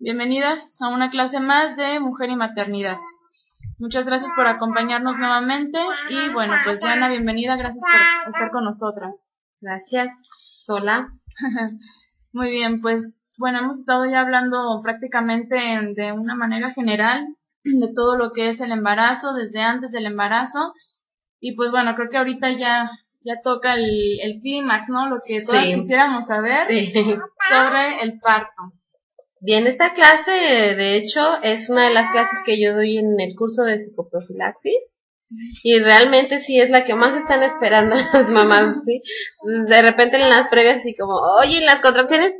Bienvenidas a una clase más de Mujer y Maternidad. Muchas gracias por acompañarnos nuevamente y bueno, pues Diana, bienvenida, gracias por estar con nosotras. Gracias. Hola. Muy bien, pues bueno, hemos estado ya hablando prácticamente de una manera general de todo lo que es el embarazo, desde antes del embarazo. Y pues bueno, creo que ahorita ya, ya toca el, el clímax, ¿no? Lo que todas quisiéramos saber sobre el parto. Bien, esta clase, de hecho, es una de las clases que yo doy en el curso de psicoprofilaxis. Y realmente sí es la que más están esperando las mamás, ¿sí? de repente en las previas así como, oye, las contracciones,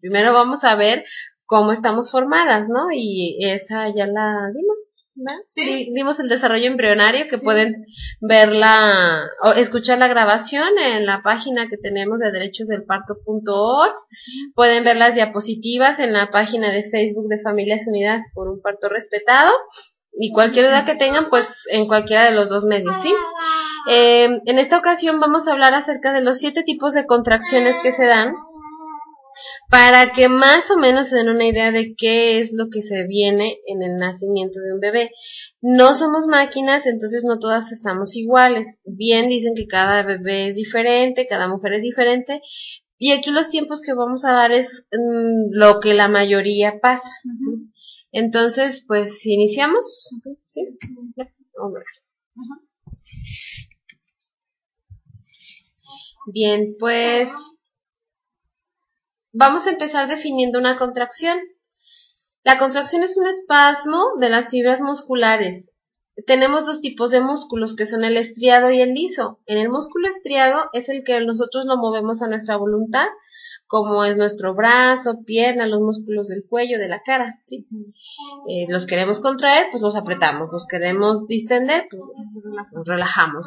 primero vamos a ver cómo estamos formadas, ¿no? Y esa ya la dimos, Sí. Dimos el desarrollo embrionario que pueden verla o escuchar la grabación en la página que tenemos de derechosdelparto.org. Pueden ver las diapositivas en la página de Facebook de Familias Unidas por un parto respetado. Y cualquier duda que tengan, pues en cualquiera de los dos medios, ¿sí? Eh, en esta ocasión vamos a hablar acerca de los siete tipos de contracciones que se dan para que más o menos se den una idea de qué es lo que se viene en el nacimiento de un bebé. No somos máquinas, entonces no todas estamos iguales. Bien dicen que cada bebé es diferente, cada mujer es diferente, y aquí los tiempos que vamos a dar es mm, lo que la mayoría pasa. Entonces, pues iniciamos. ¿Sí? Bien, pues Vamos a empezar definiendo una contracción. La contracción es un espasmo de las fibras musculares. Tenemos dos tipos de músculos, que son el estriado y el liso. En el músculo estriado es el que nosotros lo movemos a nuestra voluntad, como es nuestro brazo, pierna, los músculos del cuello, de la cara. ¿sí? Eh, los queremos contraer, pues los apretamos. Los queremos distender, pues los relajamos.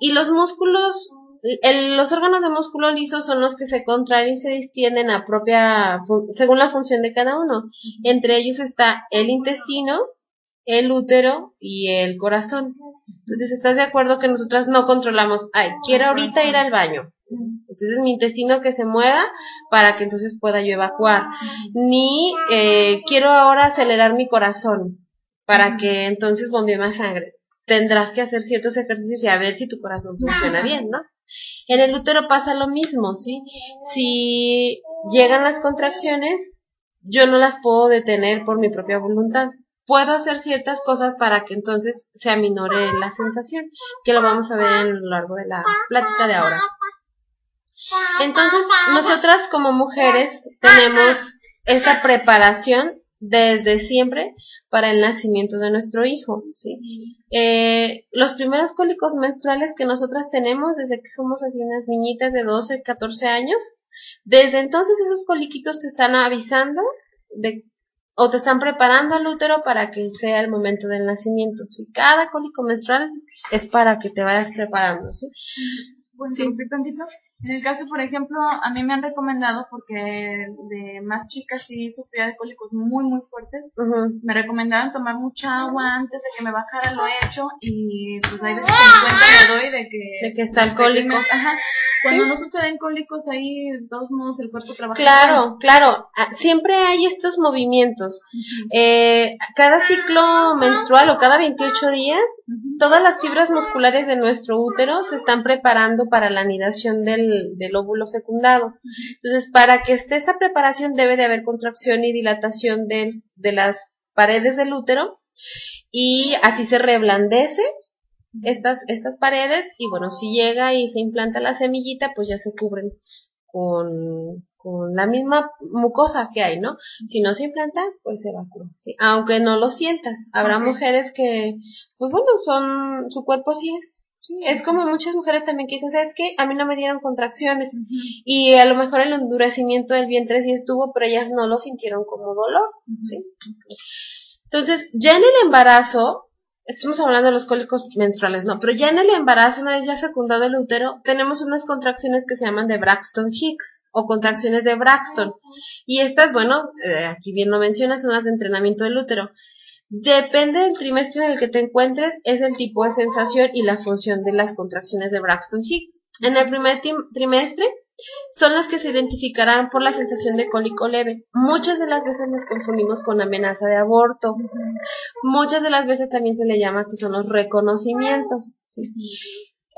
Y los músculos los órganos de músculo liso son los que se contraen y se distienden a propia, según la función de cada uno. Entre ellos está el intestino, el útero y el corazón. Entonces, ¿estás de acuerdo que nosotras no controlamos? Ay, quiero ahorita ir al baño. Entonces, mi intestino que se mueva para que entonces pueda yo evacuar. Ni eh, quiero ahora acelerar mi corazón para que entonces bombee más sangre. Tendrás que hacer ciertos ejercicios y a ver si tu corazón funciona bien, ¿no? En el útero pasa lo mismo, ¿sí? Si llegan las contracciones, yo no las puedo detener por mi propia voluntad. Puedo hacer ciertas cosas para que entonces se aminore la sensación, que lo vamos a ver a lo largo de la plática de ahora. Entonces, nosotras como mujeres tenemos esta preparación desde siempre para el nacimiento de nuestro hijo. ¿sí? Eh, los primeros cólicos menstruales que nosotras tenemos desde que somos así unas niñitas de 12, 14 años, desde entonces esos coliquitos te están avisando de, o te están preparando al útero para que sea el momento del nacimiento. ¿sí? Cada cólico menstrual es para que te vayas preparando. ¿sí? Sí. En el caso, por ejemplo, a mí me han recomendado, porque de más chicas sí sufría de cólicos muy, muy fuertes, me recomendaron tomar mucha agua antes de que me bajara lo hecho y pues hay veces que me cuenta me doy de que... De que está el cólico. ajá, cuando no suceden cólicos ahí, de todos modos, el cuerpo trabaja. Claro, claro, ah, siempre hay estos movimientos. eh, cada ciclo menstrual o cada 28 días, todas las fibras musculares de nuestro útero se están preparando para la anidación del del, óvulo fecundado. Entonces, para que esté esta preparación debe de haber contracción y dilatación de, de las paredes del útero y así se reblandece estas, estas paredes y bueno, si llega y se implanta la semillita, pues ya se cubren con, con la misma mucosa que hay, ¿no? Si no se implanta, pues se evacúa, ¿sí? Aunque no lo sientas. Habrá mujeres que, pues bueno, son, su cuerpo sí es, Es como muchas mujeres también que dicen, ¿sabes qué? A mí no me dieron contracciones. Y a lo mejor el endurecimiento del vientre sí estuvo, pero ellas no lo sintieron como dolor. ¿sí? Entonces, ya en el embarazo, estamos hablando de los cólicos menstruales, ¿no? Pero ya en el embarazo, una vez ya fecundado el útero, tenemos unas contracciones que se llaman de Braxton Hicks o contracciones de Braxton. Y estas, bueno, eh, aquí bien lo mencionas, son las de entrenamiento del útero. Depende del trimestre en el que te encuentres, es el tipo de sensación y la función de las contracciones de Braxton Hicks. En el primer trimestre son las que se identificarán por la sensación de cólico leve. Muchas de las veces las confundimos con amenaza de aborto. Muchas de las veces también se le llama que son los reconocimientos.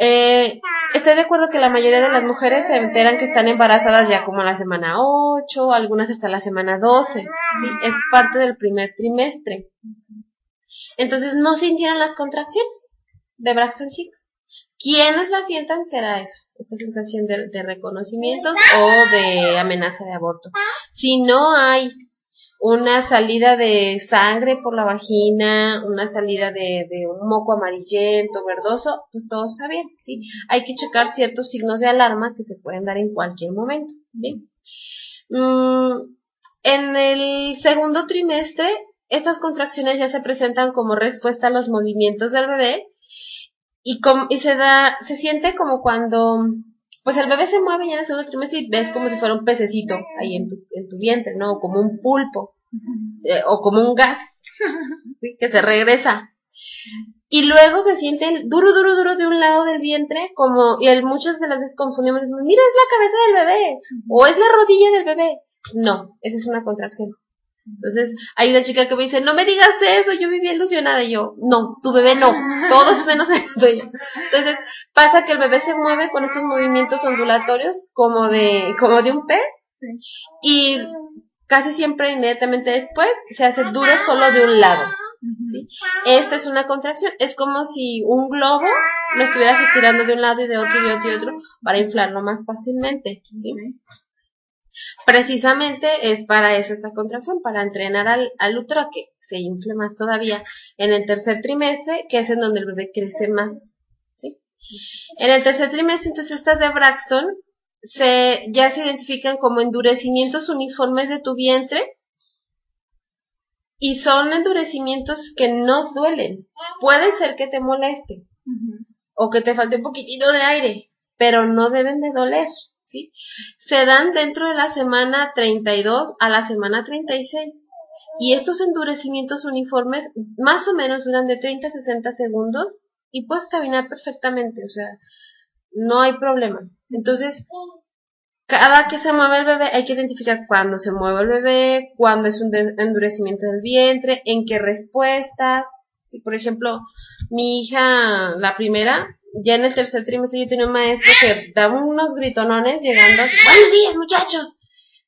Eh, estoy de acuerdo que la mayoría de las mujeres se enteran que están embarazadas ya como a la semana 8, algunas hasta la semana 12. ¿sí? Es parte del primer trimestre. Entonces no sintieron las contracciones de Braxton Hicks. ¿Quiénes la sientan? Será eso, esta sensación de reconocimientos o de amenaza de aborto. Si no hay una salida de sangre por la vagina, una salida de, un moco amarillento, verdoso, pues todo está bien, ¿sí? Hay que checar ciertos signos de alarma que se pueden dar en cualquier momento, ¿bien? Mm, en el segundo trimestre, estas contracciones ya se presentan como respuesta a los movimientos del bebé y, y se da, se siente como cuando pues el bebé se mueve ya en el segundo trimestre y ves como si fuera un pececito ahí en tu, en tu vientre, ¿no? Como un pulpo, eh, o como un gas, que se regresa. Y luego se siente duro, duro, duro de un lado del vientre, como, y muchas de las veces confundimos, mira, es la cabeza del bebé, o es la rodilla del bebé. No, esa es una contracción. Entonces, hay una chica que me dice, no me digas eso, yo viví ilusionada. Y yo, no, tu bebé no, todos menos el tuyo. Entonces, pasa que el bebé se mueve con estos movimientos ondulatorios como de, como de un pez. Y casi siempre inmediatamente después se hace duro solo de un lado. Esta es una contracción, es como si un globo lo estuvieras estirando de un lado y de otro y de otro y de otro para inflarlo más fácilmente. ¿sí? Precisamente es para eso esta contracción, para entrenar al, al útero que se infle más todavía en el tercer trimestre, que es en donde el bebé crece más. ¿sí? En el tercer trimestre, entonces estas de Braxton se, ya se identifican como endurecimientos uniformes de tu vientre y son endurecimientos que no duelen. Puede ser que te moleste o que te falte un poquitito de aire, pero no deben de doler. Se dan dentro de la semana 32 a la semana 36. Y estos endurecimientos uniformes más o menos duran de 30 a 60 segundos y puedes caminar perfectamente, o sea, no hay problema. Entonces, cada que se mueve el bebé hay que identificar cuándo se mueve el bebé, cuándo es un endurecimiento del vientre, en qué respuestas. Si, por ejemplo, mi hija, la primera, ya en el tercer trimestre yo tenía un maestro que daba unos gritonones llegando, buenos días muchachos.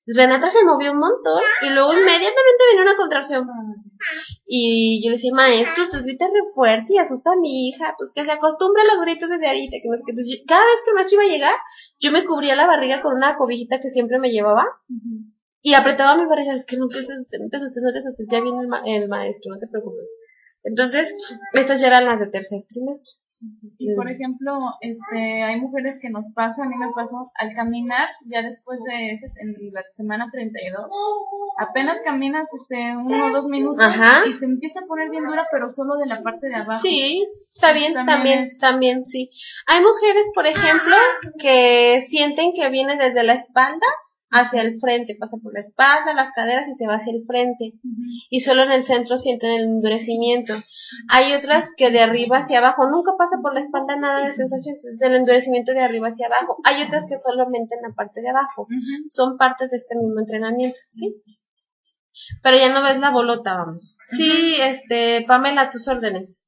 Renata se movió un montón y luego inmediatamente vino una contracción. Y yo le decía, maestro, usted grita re fuerte y asusta a mi hija, pues que se acostumbre a los gritos desde ahorita, que no sé qué. cada vez que el maestro iba a llegar, yo me cubría la barriga con una cobijita que siempre me llevaba y apretaba mi barriga, que no, que se no te asustes, no te asustes, ya viene el, el maestro, no te preocupes. Entonces, estas ya eran las de tercer trimestre. Y por ejemplo, este, hay mujeres que nos pasa, a mí me pasó, al caminar, ya después de ese, en la semana 32, apenas caminas este, uno o dos minutos y se empieza a poner bien dura, pero solo de la parte de abajo. Sí, está bien, también, también, sí. Hay mujeres, por ejemplo, que sienten que viene desde la espalda hacia el frente, pasa por la espalda, las caderas y se va hacia el frente. Y solo en el centro sienten el endurecimiento. Hay otras que de arriba hacia abajo, nunca pasa por la espalda nada de sensación, es el endurecimiento de arriba hacia abajo. Hay otras que solamente en la parte de abajo. Son partes de este mismo entrenamiento, ¿sí? Pero ya no ves la bolota, vamos. Sí, este, Pamela, tus órdenes.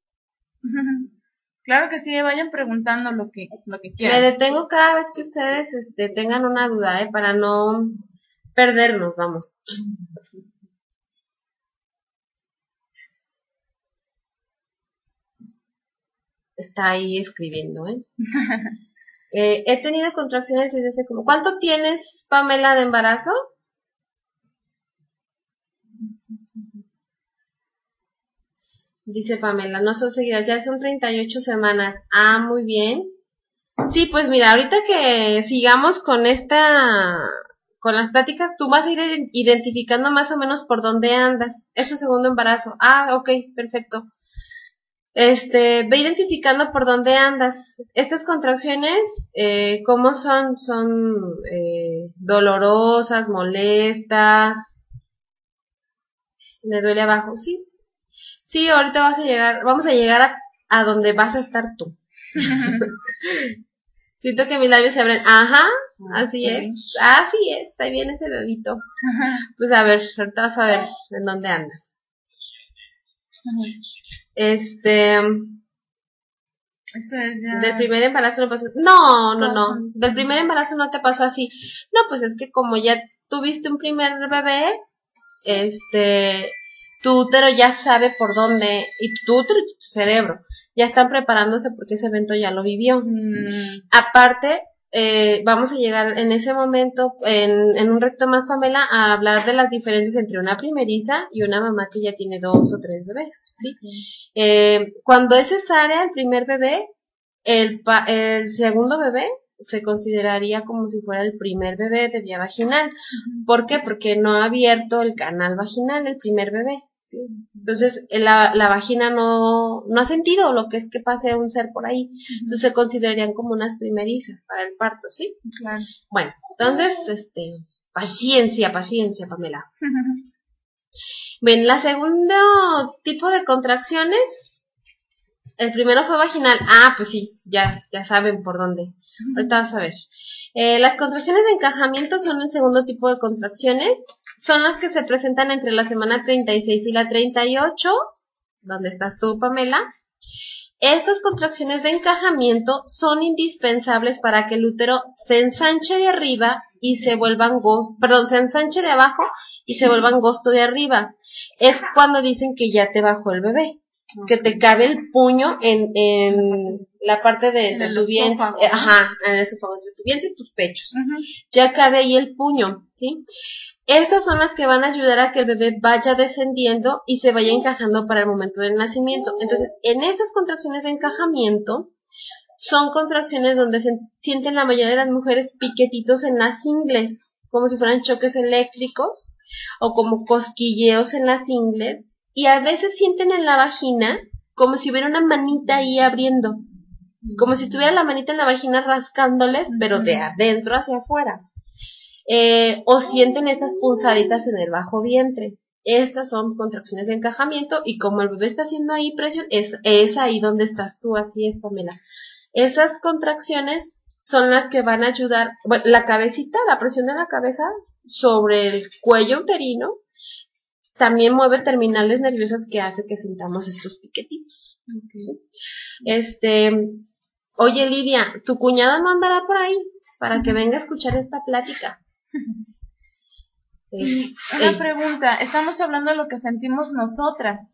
Claro que sí, vayan preguntando lo que, lo que quieran. Me detengo cada vez que ustedes este, tengan una duda, ¿eh? Para no perdernos, vamos. Está ahí escribiendo, ¿eh? eh he tenido contracciones desde hace como... ¿Cuánto tienes, Pamela, de embarazo? Dice Pamela, no son seguidas, ya son 38 semanas. Ah, muy bien. Sí, pues mira, ahorita que sigamos con esta, con las pláticas, tú vas a ir identificando más o menos por dónde andas. Es tu segundo embarazo. Ah, ok, perfecto. Este, ve identificando por dónde andas. Estas contracciones, eh, ¿cómo son? Son eh, dolorosas, molestas. Me duele abajo, sí. Sí, ahorita vas a llegar, vamos a llegar a, a donde vas a estar tú. Siento que mis labios se abren. Ajá, ah, así es. Así es, ahí viene ese bebito. Pues a ver, ahorita vas a ver en dónde andas. Este. Eso es ya. Del primer embarazo no pasó. No, no, no. Del primer embarazo no te pasó así. No, pues es que como ya tuviste un primer bebé, este, tu útero ya sabe por dónde, y tu útero y tu cerebro ya están preparándose porque ese evento ya lo vivió. Mm. Aparte, eh, vamos a llegar en ese momento, en, en, un recto más, Pamela, a hablar de las diferencias entre una primeriza y una mamá que ya tiene dos o tres bebés, ¿sí? Eh, cuando es cesárea el primer bebé, el, el segundo bebé se consideraría como si fuera el primer bebé de vía vaginal. ¿Por qué? Porque no ha abierto el canal vaginal el primer bebé. ¿sí? Entonces, la, la vagina no, no ha sentido lo que es que pase un ser por ahí. Entonces, se considerarían como unas primerizas para el parto, ¿sí? Claro. Bueno, entonces, este, paciencia, paciencia, Pamela. Bien, la segundo tipo de contracciones, el primero fue vaginal. Ah, pues sí, ya, ya saben por dónde. Ahorita vas a ver. Eh, las contracciones de encajamiento son el segundo tipo de contracciones son las que se presentan entre la semana 36 y la 38, donde estás tú, Pamela. Estas contracciones de encajamiento son indispensables para que el útero se ensanche de arriba y se vuelvan gosto, perdón, se ensanche de abajo y se vuelvan gosto de arriba. Es cuando dicen que ya te bajó el bebé, que te cabe el puño en, en la parte de, tu vientre, ajá, en el esófago, entre tu vientre y tus pechos. Ya cabe ahí el puño, ¿sí? Estas son las que van a ayudar a que el bebé vaya descendiendo y se vaya encajando para el momento del nacimiento. Entonces, en estas contracciones de encajamiento, son contracciones donde se sienten la mayoría de las mujeres piquetitos en las ingles, como si fueran choques eléctricos o como cosquilleos en las ingles, y a veces sienten en la vagina como si hubiera una manita ahí abriendo, como si estuviera la manita en la vagina rascándoles, pero de adentro hacia afuera eh, o sienten estas punzaditas en el bajo vientre. Estas son contracciones de encajamiento y como el bebé está haciendo ahí presión, es, es ahí donde estás tú, así es, Pamela. Esas contracciones son las que van a ayudar, bueno, la cabecita, la presión de la cabeza sobre el cuello uterino, también mueve terminales nerviosas que hace que sintamos estos piquetitos. Este, oye Lidia, ¿tu cuñada no andará por ahí para que venga a escuchar esta plática? una pregunta, estamos hablando de lo que sentimos nosotras,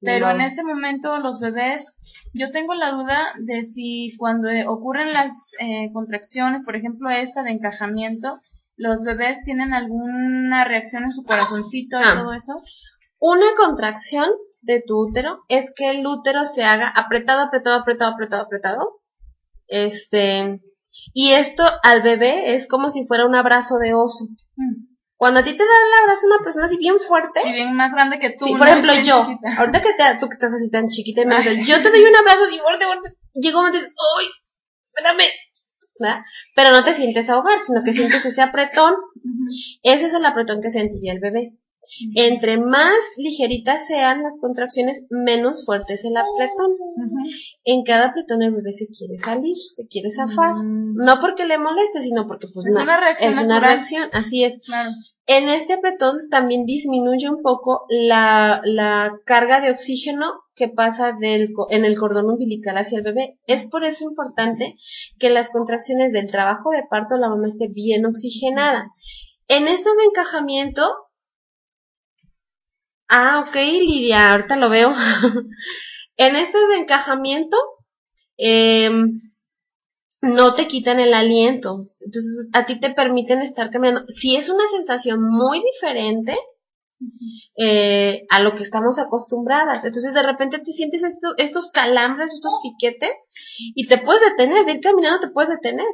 pero en ese momento los bebés, yo tengo la duda de si cuando ocurren las eh, contracciones, por ejemplo esta de encajamiento, los bebés tienen alguna reacción en su corazoncito y ah. todo eso. Una contracción de tu útero es que el útero se haga apretado, apretado, apretado, apretado, apretado. Este, y esto al bebé es como si fuera un abrazo de oso. Mm. Cuando a ti te da el abrazo una persona así bien fuerte. Y bien más grande que tú. Sí, por ejemplo, yo. Ahorita que te, tú que estás así tan chiquita y me dices, yo te doy un abrazo y fuerte, fuerte. Llegó y dices, ¡ay! Espérame. ¿Verdad? Pero no te sientes ahogar, sino que sientes ese apretón. Ese es el apretón que sentiría el bebé. Entre más ligeritas sean las contracciones, menos fuerte es el apretón. En cada apretón el bebé se quiere salir, se quiere zafar. Mm. No porque le moleste, sino porque pues es una reacción. Es una reacción, así es. En este apretón también disminuye un poco la, la carga de oxígeno que pasa en el cordón umbilical hacia el bebé. Es por eso importante que las contracciones del trabajo de parto la mamá esté bien oxigenada. En estos de encajamiento, Ah, ok, Lidia, ahorita lo veo. en este de encajamiento, em, no te quitan el aliento. Entonces, a ti te permiten estar caminando. Si es una sensación muy diferente, eh, a lo que estamos acostumbradas. Entonces de repente te sientes estos calambres, estos piquetes y te puedes detener, de ir caminando te puedes detener.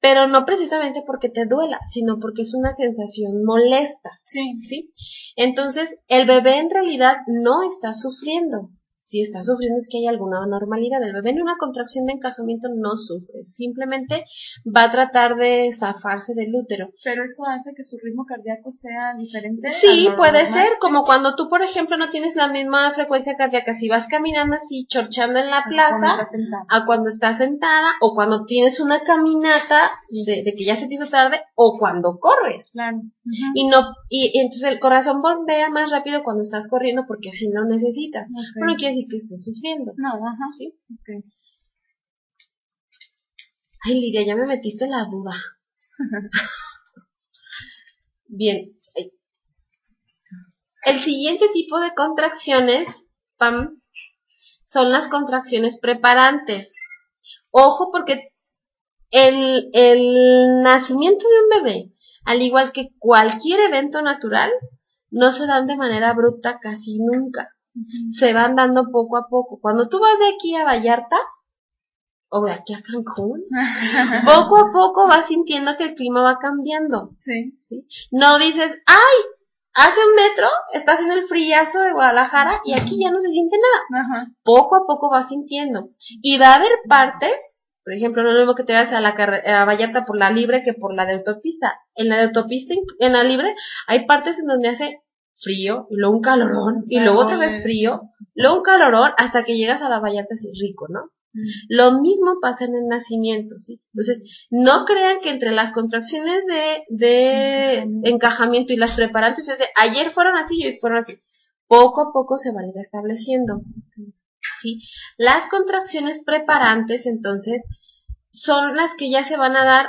Pero no precisamente porque te duela, sino porque es una sensación molesta. Sí. ¿Sí? Entonces, el bebé en realidad no está sufriendo si está sufriendo es que hay alguna anormalidad. El bebé en una contracción de encajamiento no sufre, simplemente va a tratar de zafarse del útero. Pero eso hace que su ritmo cardíaco sea diferente. Sí, puede ser, como cuando tú, por ejemplo, no tienes la misma frecuencia cardíaca, si vas caminando así, chorchando en la plaza, a cuando estás sentada, o cuando tienes una caminata de, que ya se te hizo tarde, o cuando corres. Claro. Y no, y, entonces el corazón bombea más rápido cuando estás corriendo porque así lo necesitas. Bueno, y que esté sufriendo. No, ajá. ¿Sí? Ay, Lidia, ya me metiste la duda. Bien. El siguiente tipo de contracciones, pam, son las contracciones preparantes. Ojo porque el, el nacimiento de un bebé, al igual que cualquier evento natural, no se dan de manera abrupta casi nunca se van dando poco a poco. Cuando tú vas de aquí a Vallarta, o de aquí a Cancún, poco a poco vas sintiendo que el clima va cambiando. Sí. ¿sí? No dices, ay, hace un metro estás en el frillazo de Guadalajara y aquí ya no se siente nada. Poco a poco vas sintiendo. Y va a haber partes, por ejemplo, no es lo mismo que te vayas a la a Vallarta por la libre que por la de autopista. En la de autopista, en la libre, hay partes en donde hace frío, y luego un calorón, y luego otra vez frío, luego un calorón, hasta que llegas a la Vallarta así rico, ¿no? Mm. Lo mismo pasa en el nacimiento, ¿sí? Entonces, no crean que entre las contracciones de, de encajamiento. y las preparantes es de ayer fueron así y hoy fueron así. Poco a poco se van a ir estableciendo. ¿sí? Las contracciones preparantes, entonces, son las que ya se van a dar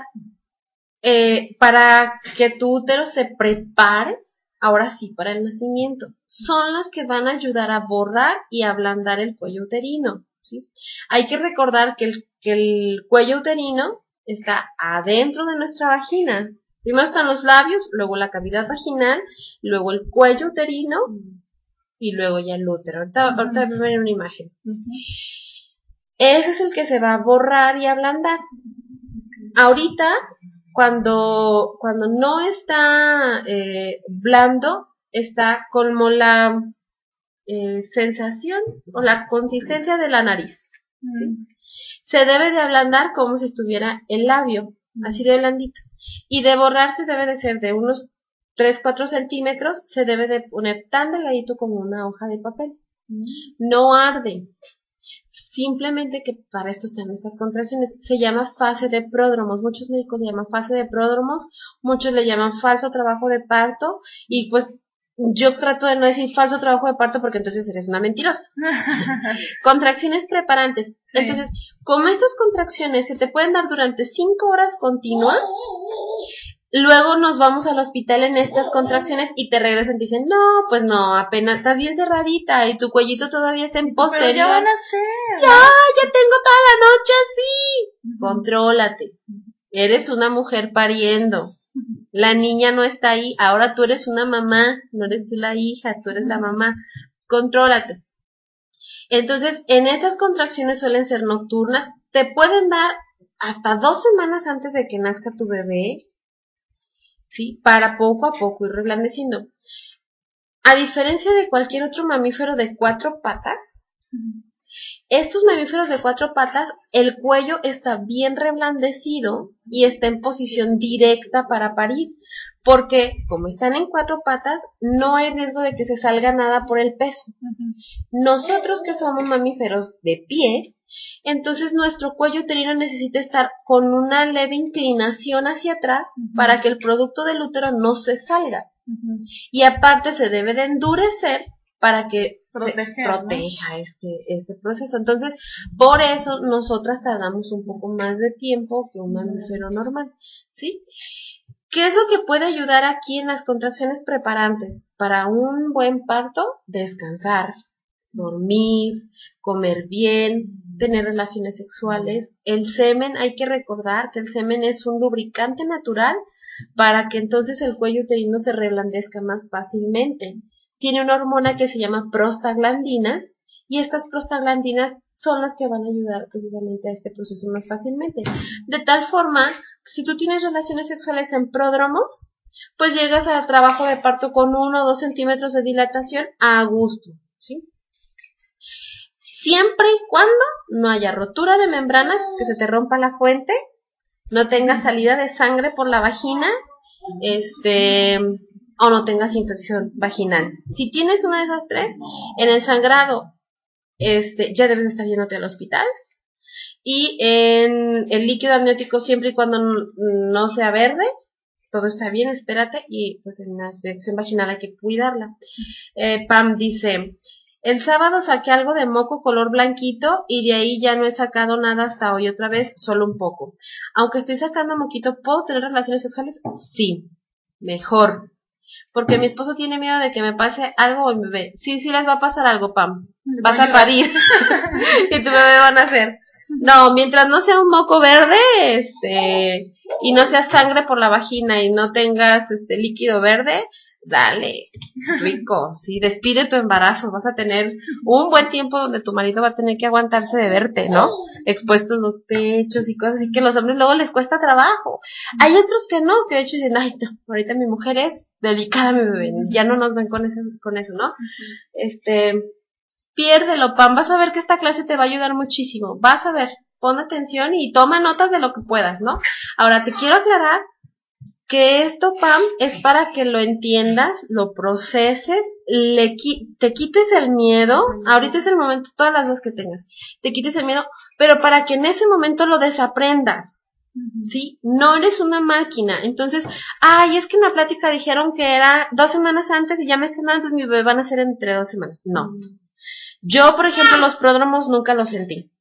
eh, para que tu útero se prepare ahora sí para el nacimiento, son las que van a ayudar a borrar y ablandar el cuello uterino. ¿sí? Hay que recordar que el, que el cuello uterino está adentro de nuestra vagina. Primero están los labios, luego la cavidad vaginal, luego el cuello uterino y luego ya el útero. Ahorita, ahorita a ver una imagen. Ese es el que se va a borrar y ablandar. Ahorita cuando, cuando no está eh, blando, está como la eh, sensación o la consistencia de la nariz. Mm. Se debe de ablandar como si estuviera el labio, así de blandito. Y de borrarse debe de ser de unos 3-4 centímetros, se debe de poner tan delgadito como una hoja de papel. Mm. No arde simplemente que para esto están estas contracciones. Se llama fase de pródromos. Muchos médicos le llaman fase de pródromos, muchos le llaman falso trabajo de parto y pues yo trato de no decir falso trabajo de parto porque entonces eres una mentirosa. contracciones preparantes. Entonces, como estas contracciones se te pueden dar durante cinco horas continuas, Luego nos vamos al hospital en estas contracciones y te regresan y dicen, no, pues no, apenas estás bien cerradita y tu cuellito todavía está en posterior. ya van a Ya, ya tengo toda la noche así. Contrólate. Eres una mujer pariendo. La niña no está ahí. Ahora tú eres una mamá. No eres tú la hija, tú eres la mamá. contrólate. Entonces, en estas contracciones suelen ser nocturnas. Te pueden dar hasta dos semanas antes de que nazca tu bebé ¿sí? Para poco a poco ir reblandeciendo. A diferencia de cualquier otro mamífero de cuatro patas, estos mamíferos de cuatro patas, el cuello está bien reblandecido y está en posición directa para parir, porque como están en cuatro patas, no hay riesgo de que se salga nada por el peso. Nosotros que somos mamíferos de pie, entonces nuestro cuello uterino necesita estar con una leve inclinación hacia atrás para que el producto del útero no se salga. Y aparte se debe de endurecer para que proteja este, este proceso. Entonces, por eso nosotras tardamos un poco más de tiempo que un mamífero normal, ¿sí? ¿Qué es lo que puede ayudar aquí en las contracciones preparantes? Para un buen parto, descansar, dormir, comer bien, tener relaciones sexuales. El semen, hay que recordar que el semen es un lubricante natural para que entonces el cuello uterino se reblandezca más fácilmente. Tiene una hormona que se llama prostaglandinas y estas prostaglandinas son las que van a ayudar precisamente a este proceso más fácilmente. De tal forma, si tú tienes relaciones sexuales en pródromos, pues llegas al trabajo de parto con uno o dos centímetros de dilatación a gusto, ¿sí? Siempre y cuando no haya rotura de membranas, que se te rompa la fuente, no tengas salida de sangre por la vagina, este, o no tengas infección vaginal. Si tienes una de esas tres, en el sangrado, este, ya debes estar yéndote al hospital. Y en el líquido amniótico, siempre y cuando no sea verde, todo está bien, espérate, y pues en la infección vaginal hay que cuidarla. Eh, Pam dice, el sábado saqué algo de moco color blanquito y de ahí ya no he sacado nada hasta hoy otra vez, solo un poco. Aunque estoy sacando moquito, ¿puedo tener relaciones sexuales? Sí, mejor. Porque mi esposo tiene miedo de que me pase algo o mi bebé. Sí, sí les va a pasar algo, Pam. Vas a parir y tu bebé va a nacer. No, mientras no sea un moco verde, este, y no sea sangre por la vagina y no tengas este líquido verde, dale, rico, sí, despide tu embarazo, vas a tener un buen tiempo donde tu marido va a tener que aguantarse de verte, ¿no? Expuestos los pechos y cosas así que a los hombres luego les cuesta trabajo. Hay otros que no, que de hecho dicen, ay, no, ahorita mi mujer es delicada, mi bebé, ya no nos ven con eso, con eso, ¿no? Este, piérdelo, Pam, vas a ver que esta clase te va a ayudar muchísimo, vas a ver, pon atención y toma notas de lo que puedas, ¿no? Ahora te quiero aclarar que esto, Pam, es para que lo entiendas, lo proceses, le te quites el miedo, ahorita es el momento, todas las dos que tengas, te quites el miedo, pero para que en ese momento lo desaprendas, ¿sí? No eres una máquina, entonces, ay, es que en la plática dijeron que era dos semanas antes y ya me están dando, mi bebé van a ser entre dos semanas, no. Yo, por ejemplo, los pródromos nunca los sentí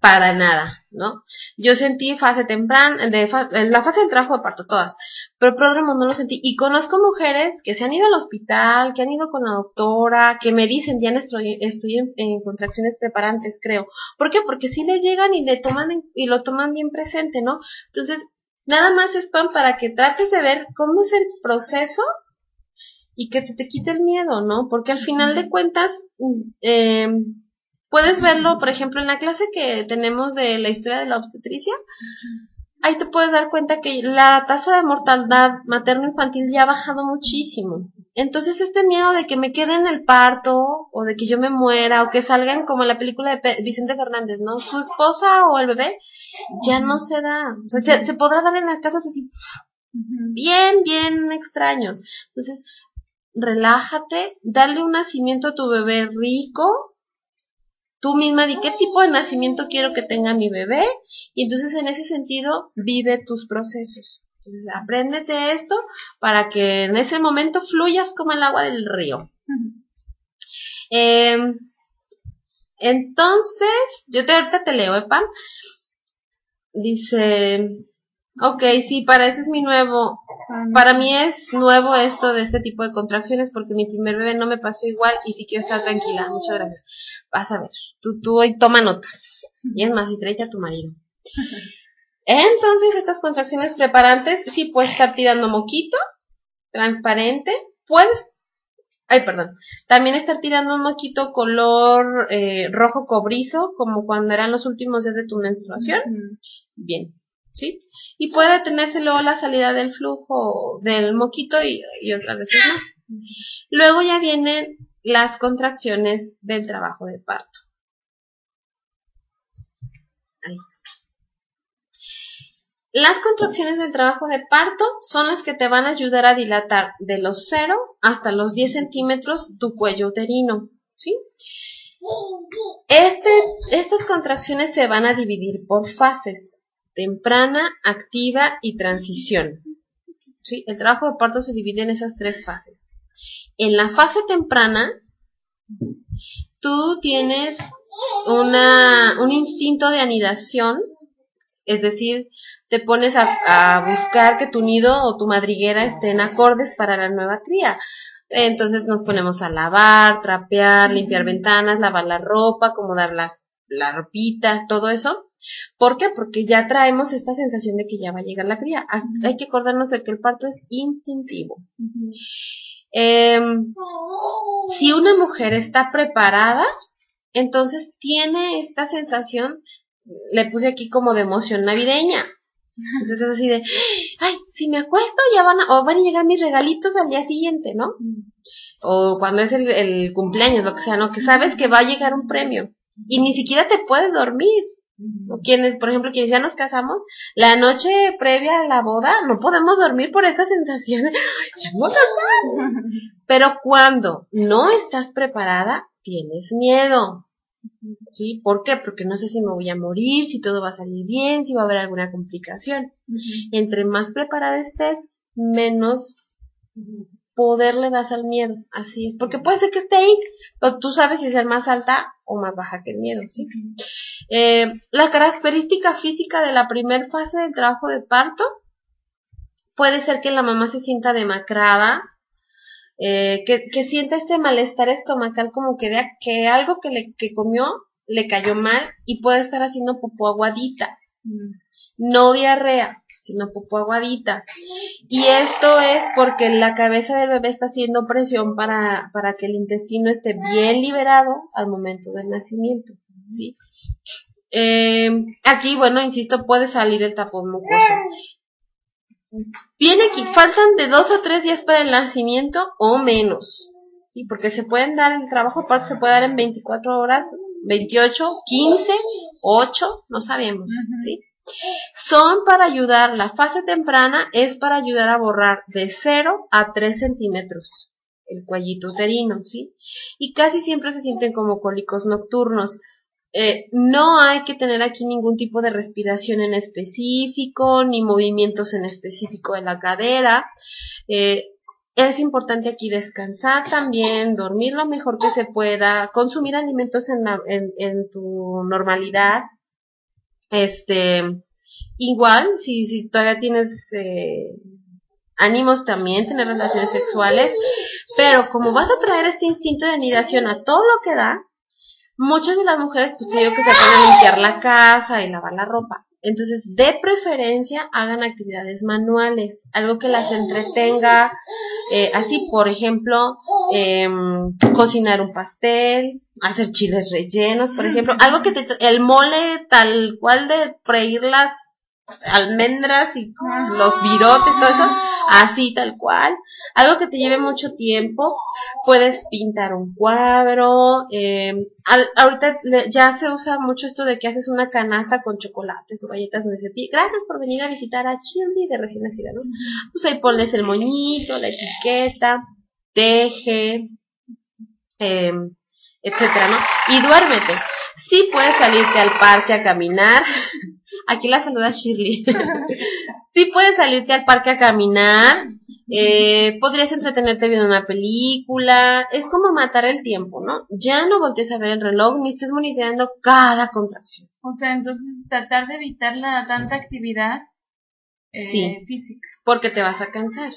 para nada, ¿no? Yo sentí fase temprana, de la fase del trabajo de parto, todas, pero pródromo no lo sentí. Y conozco mujeres que se han ido al hospital, que han ido con la doctora, que me dicen, ya estoy, estoy en, contracciones preparantes, creo. ¿Por qué? Porque si le llegan y le toman, y lo toman bien presente, ¿no? Entonces, nada más es pan para que trates de ver cómo es el proceso y que te, te quite el miedo, ¿no? Porque al final de cuentas, eh, Puedes verlo, por ejemplo, en la clase que tenemos de la historia de la obstetricia. Ahí te puedes dar cuenta que la tasa de mortalidad materno-infantil ya ha bajado muchísimo. Entonces este miedo de que me quede en el parto o de que yo me muera o que salgan como en la película de Vicente Fernández, ¿no? Su esposa o el bebé ya no se da. O sea, se, podrá dar en las casas así bien, bien extraños. Entonces, relájate, dale un nacimiento a tu bebé rico, tú misma di qué tipo de nacimiento quiero que tenga mi bebé y entonces en ese sentido vive tus procesos. Entonces apréndete esto para que en ese momento fluyas como el agua del río. Em, entonces, yo te ahorita te leo, ¿eh, Dice, Ok, sí, para eso es mi nuevo. Para mí es nuevo esto de este tipo de contracciones porque mi primer bebé no me pasó igual y sí quiero estar tranquila. Muchas gracias. Vas a ver, tú, tú hoy toma notas. Y es más, y tráete a tu marido. Entonces, estas contracciones preparantes, sí puedes estar tirando moquito, transparente. Puedes, ay, perdón. También estar tirando un moquito color eh, rojo cobrizo, como cuando eran los últimos días de tu menstruación. Bien. ¿Sí? Y puede tenerse luego la salida del flujo del moquito y, otras veces no. Luego ya vienen las contracciones del trabajo de parto. Las contracciones del trabajo de parto son las que te van a ayudar a dilatar de los 0 hasta los 10 centímetros tu cuello uterino, ¿sí? Este, estas contracciones se van a dividir por fases temprana, activa y transición. ¿Sí? El trabajo de parto se divide en esas tres fases. En la fase temprana, tú tienes una, un instinto de anidación, es decir, te pones a, buscar que tu nido o tu madriguera estén acordes para la nueva cría. Entonces nos ponemos a lavar, trapear, limpiar ventanas, lavar la ropa, acomodar las la ropita, todo eso. ¿Por qué? Porque ya traemos esta sensación de que ya va a llegar la cría. Hay que acordarnos de que el parto es instintivo. Em, si una mujer está preparada, entonces tiene esta sensación, le puse aquí como de emoción navideña. Entonces es así de, ay, si me acuesto ya van a, o van a llegar mis regalitos al día siguiente, ¿no? O cuando es el, el cumpleaños, lo que sea, ¿no? Que sabes que va a llegar un premio y ni siquiera te puedes dormir. O quienes, por ejemplo, quienes ya nos casamos, la noche previa a la boda no podemos dormir por esta sensación de, ya Pero cuando no estás preparada, tienes miedo. ¿Sí? ¿Por qué? Porque no sé si me voy a morir, si todo va a salir bien, si va a haber alguna complicación. Entre más preparada estés, menos poder le das al miedo. Así es. Porque puede ser que esté ahí, pero tú sabes si es más alta o más baja que el miedo. ¿sí? Eh, la característica física de la primera fase del trabajo de parto puede ser que la mamá se sienta demacrada, eh, que, que, sienta este malestar estomacal como que, de, que algo que, le, que comió le cayó mal y puede estar haciendo popó aguadita. Mm. No diarrea, sino popó aguadita. Y esto es porque la cabeza del bebé está haciendo presión para, para que el intestino esté bien liberado al momento del nacimiento. ¿sí? Eh, aquí, bueno, insisto, puede salir el tapón mucoso. Viene aquí, faltan de dos a tres días para el nacimiento o menos. Sí, porque se pueden dar, el trabajo aparte se puede dar en 24 horas, 28, 15, 8, no sabemos, ¿sí? Son para ayudar, la fase temprana es para ayudar a borrar de 0 a 3 centímetros el cuellito uterino, ¿sí? Y casi siempre se sienten como cólicos nocturnos. Eh, no hay que tener aquí ningún tipo de respiración en específico, ni movimientos en específico de la cadera. Eh, es importante aquí descansar también, dormir lo mejor que se pueda, consumir alimentos en, en, tu normalidad. Este, igual, si, si todavía tienes eh, ánimos también, tener relaciones sexuales, pero como vas a traer este instinto de anidación a todo lo que da, Muchas de las mujeres, pues te digo que se a limpiar la casa y lavar la ropa. Entonces, de preferencia, hagan actividades manuales, algo que las entretenga, eh, así, por ejemplo, em, cocinar un pastel, hacer chiles rellenos, por ejemplo, algo que te, el mole tal cual de freír las almendras y los virotes, todo eso, así tal cual, algo que te lleve mucho tiempo, puedes pintar un cuadro, eh, ahorita ya se usa mucho esto de que haces una canasta con chocolates o galletas o de ese Gracias por venir a visitar a Shirley de recién nacida, ¿no? Pues ahí pones el moñito, la etiqueta, teje, eh, etcétera, ¿no? Y duérmete. Sí puedes salirte al parque a caminar. Aquí la saluda Shirley. sí puedes salirte al parque a caminar, eh, podrías entretenerte viendo una película, es como matar el tiempo, ¿no? Ya no voltees a ver el reloj ni estés monitoreando cada contracción. O sea, entonces tratar de evitar la tanta actividad eh, física. Porque te vas a cansar.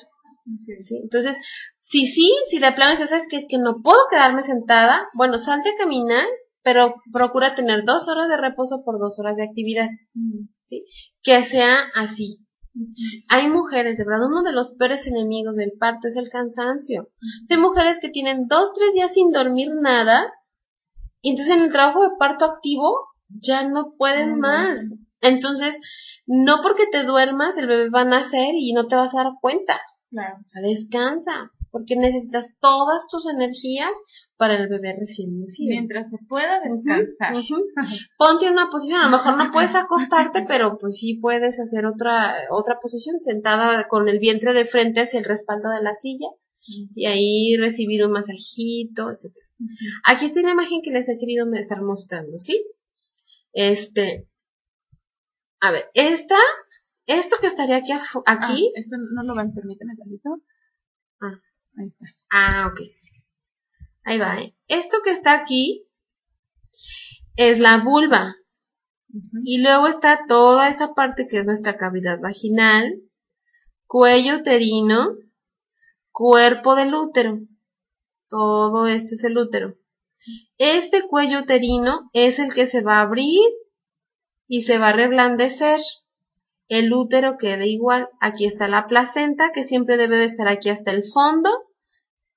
¿sí? Entonces, si sí, si de plano sabes que es que no puedo quedarme sentada, bueno, salte a caminar, pero procura tener dos horas de reposo por dos horas de actividad. ¿sí? Que sea así, hay mujeres, de verdad, uno de los peores enemigos del parto es el cansancio. hay mujeres que tienen dos, tres días sin dormir nada, y entonces en el trabajo de parto activo ya no pueden más. Entonces, no porque te duermas, el bebé va a nacer y no te vas a dar cuenta. Claro. O sea, descansa porque necesitas todas tus energías para el bebé recién nacido. Mientras se pueda descansar. Ponte en una posición, a lo mejor no puedes acostarte, pero pues sí puedes hacer otra, otra posición, sentada con el vientre de frente hacia el respaldo de la silla, y ahí recibir un masajito, etc. Aquí está una imagen que les he querido estar mostrando, ¿sí? Este, a ver, esta, esto que estaría aquí, aquí. Ah, esto no lo van, permíteme tantito. Ah. Ahí está. Ah, ok. Ahí va. ¿eh? Esto que está aquí es la vulva. Y luego está toda esta parte que es nuestra cavidad vaginal, cuello uterino, cuerpo del útero. Todo esto es el útero. Este cuello uterino es el que se va a abrir y se va a reblandecer. El útero queda igual. Aquí está la placenta que siempre debe de estar aquí hasta el fondo.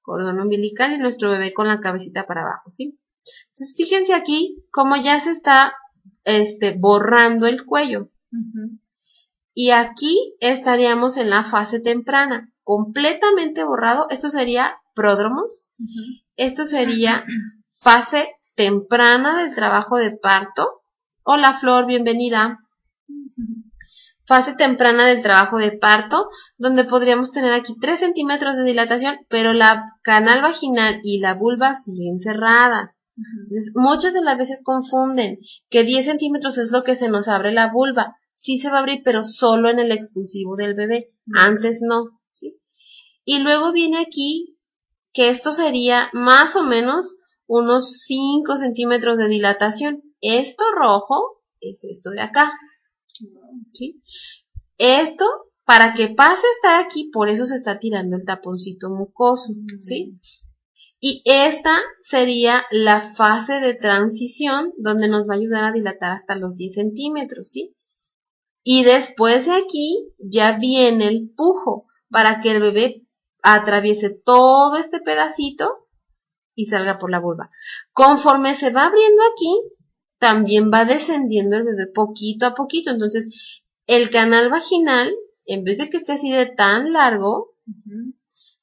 Cordón umbilical y nuestro bebé con la cabecita para abajo, ¿sí? Entonces fíjense aquí cómo ya se está este, borrando el cuello. Y aquí estaríamos en la fase temprana, completamente borrado. Esto sería pródromos. Esto sería fase temprana del trabajo de parto. Hola Flor, bienvenida. Fase temprana del trabajo de parto, donde podríamos tener aquí 3 centímetros de dilatación, pero la canal vaginal y la vulva siguen cerradas. Entonces, muchas de las veces confunden que 10 centímetros es lo que se nos abre la vulva. Sí se va a abrir, pero solo en el expulsivo del bebé. Antes no. ¿sí? Y luego viene aquí que esto sería más o menos unos 5 centímetros de dilatación. Esto rojo es esto de acá. ¿Sí? Esto, para que pase a estar aquí, por eso se está tirando el taponcito mucoso. ¿sí? Y esta sería la fase de transición donde nos va a ayudar a dilatar hasta los 10 centímetros, ¿sí? Y después de aquí ya viene el pujo para que el bebé atraviese todo este pedacito y salga por la vulva. Conforme se va abriendo aquí, también va descendiendo el bebé poquito a poquito. Entonces, el canal vaginal, en vez de que esté así de tan largo,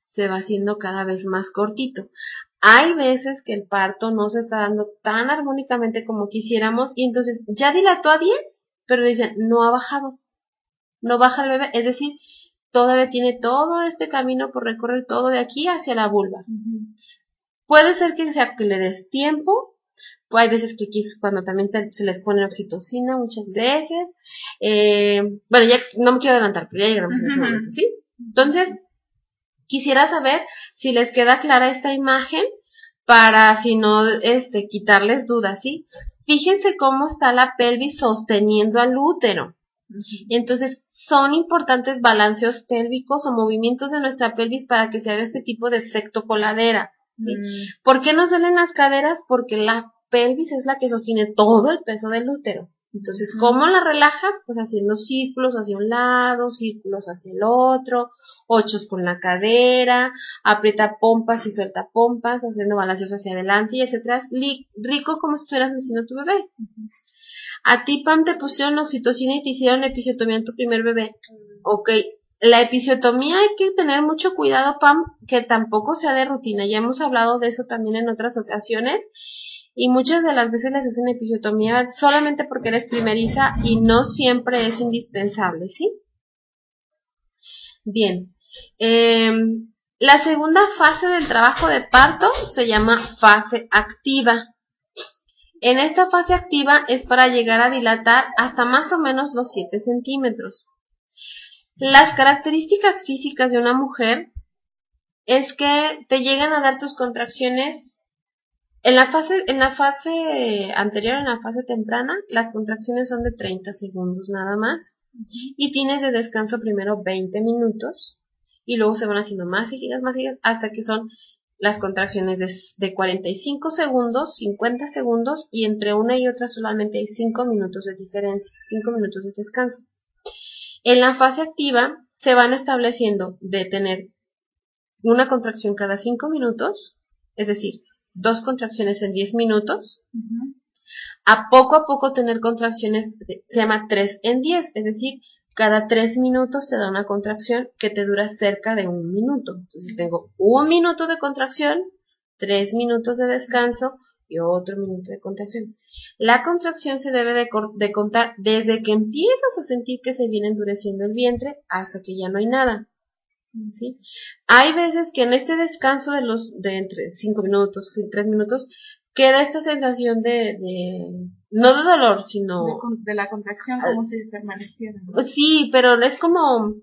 se va haciendo cada vez más cortito. Hay veces que el parto no se está dando tan armónicamente como quisiéramos y entonces ya dilató a 10, pero dicen, no ha bajado, no baja el bebé, es decir, todavía tiene todo este camino por recorrer todo de aquí hacia la vulva. Puede ser que sea que le des tiempo, pues hay veces que aquí es cuando también se les pone oxitocina, muchas veces. Eh, bueno, ya no me quiero adelantar, pero ya llegamos a ese momento, ¿sí? Entonces, Quisiera saber si les queda clara esta imagen para, si no, este, quitarles dudas, ¿sí? Fíjense cómo está la pelvis sosteniendo al útero. Entonces, son importantes balanceos pélvicos o movimientos de nuestra pelvis para que se haga este tipo de efecto coladera. ¿sí? Mm. ¿Por qué nos duelen las caderas? Porque la pelvis es la que sostiene todo el peso del útero. Entonces, ¿cómo la relajas? Pues haciendo círculos hacia un lado, círculos hacia el otro, ochos con la cadera, aprieta pompas y suelta pompas, haciendo balanceos hacia adelante y hacia atrás, rico como si estuvieras haciendo tu bebé. A ti, Pam, te pusieron oxitocina y te hicieron episiotomía en tu primer bebé. Ok, la episiotomía hay que tener mucho cuidado, Pam, que tampoco sea de rutina. Ya hemos hablado de eso también en otras ocasiones y muchas de las veces les hacen episiotomía solamente porque eres primeriza y no siempre es indispensable, ¿sí? Bien. Em, la segunda fase del trabajo de parto se llama fase activa. En esta fase activa es para llegar a dilatar hasta más o menos los 7 centímetros. Las características físicas de una mujer es que te llegan a dar tus contracciones en la fase, en la fase anterior, en la fase temprana, las contracciones son de 30 segundos nada más. Y tienes de descanso primero 20 minutos. Y luego se van haciendo más seguidas, más seguidas, hasta que son las contracciones de, de 45 segundos, 50 segundos, y entre una y otra solamente hay 5 minutos de diferencia, 5 minutos de descanso. En la fase activa se van estableciendo de tener una contracción cada 5 minutos, es decir, dos contracciones en 10 minutos, a poco a poco tener contracciones, se llama 3 en 10, es decir, cada 3 minutos te da una contracción que te dura cerca de un minuto. Entonces tengo un minuto de contracción, 3 minutos de descanso y otro minuto de contracción. La contracción se debe de, de contar desde que empiezas a sentir que se viene endureciendo el vientre hasta que ya no hay nada. ¿Sí? Hay veces que en este descanso de los de entre 5 minutos y 3 minutos queda esta sensación de, de no de dolor, sino de, la contracción como si permaneciera. Sí, pero es como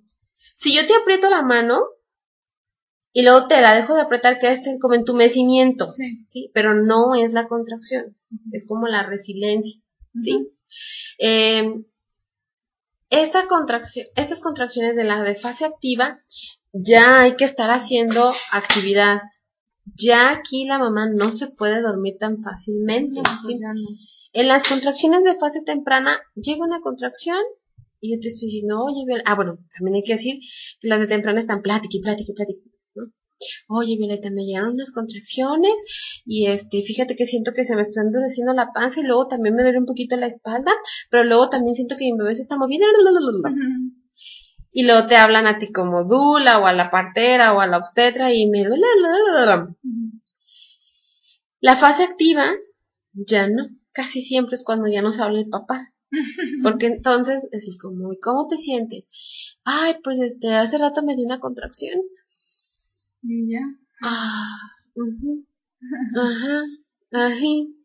si yo te aprieto la mano y luego te la dejo de apretar, queda este como entumecimiento, sí. ¿sí? Pero no es la contracción, es como la resiliencia, ¿sí? eh, esta contracción, estas contracciones de la de fase activa, ya hay que estar haciendo actividad ya aquí la mamá no se puede dormir tan fácilmente. No, pues ¿sí? no. En las contracciones de fase temprana llega una contracción y yo te estoy diciendo, oye, ah, bueno, también hay que decir que las de temprana están plática y plática y plática. Oye, Violeta, me llegaron unas contracciones y este, fíjate que siento que se me está endureciendo la panza y luego también me duele un poquito la espalda, pero luego también siento que mi bebé se está moviendo. Y luego te hablan a ti como dula o a la partera o a la obstetra y me duele. La fase activa, ya no. Casi siempre es cuando ya nos habla el papá. Porque entonces, así como, ¿y cómo te sientes? Ay, pues este, hace rato me dio una contracción. Y ya. Ah, ajá,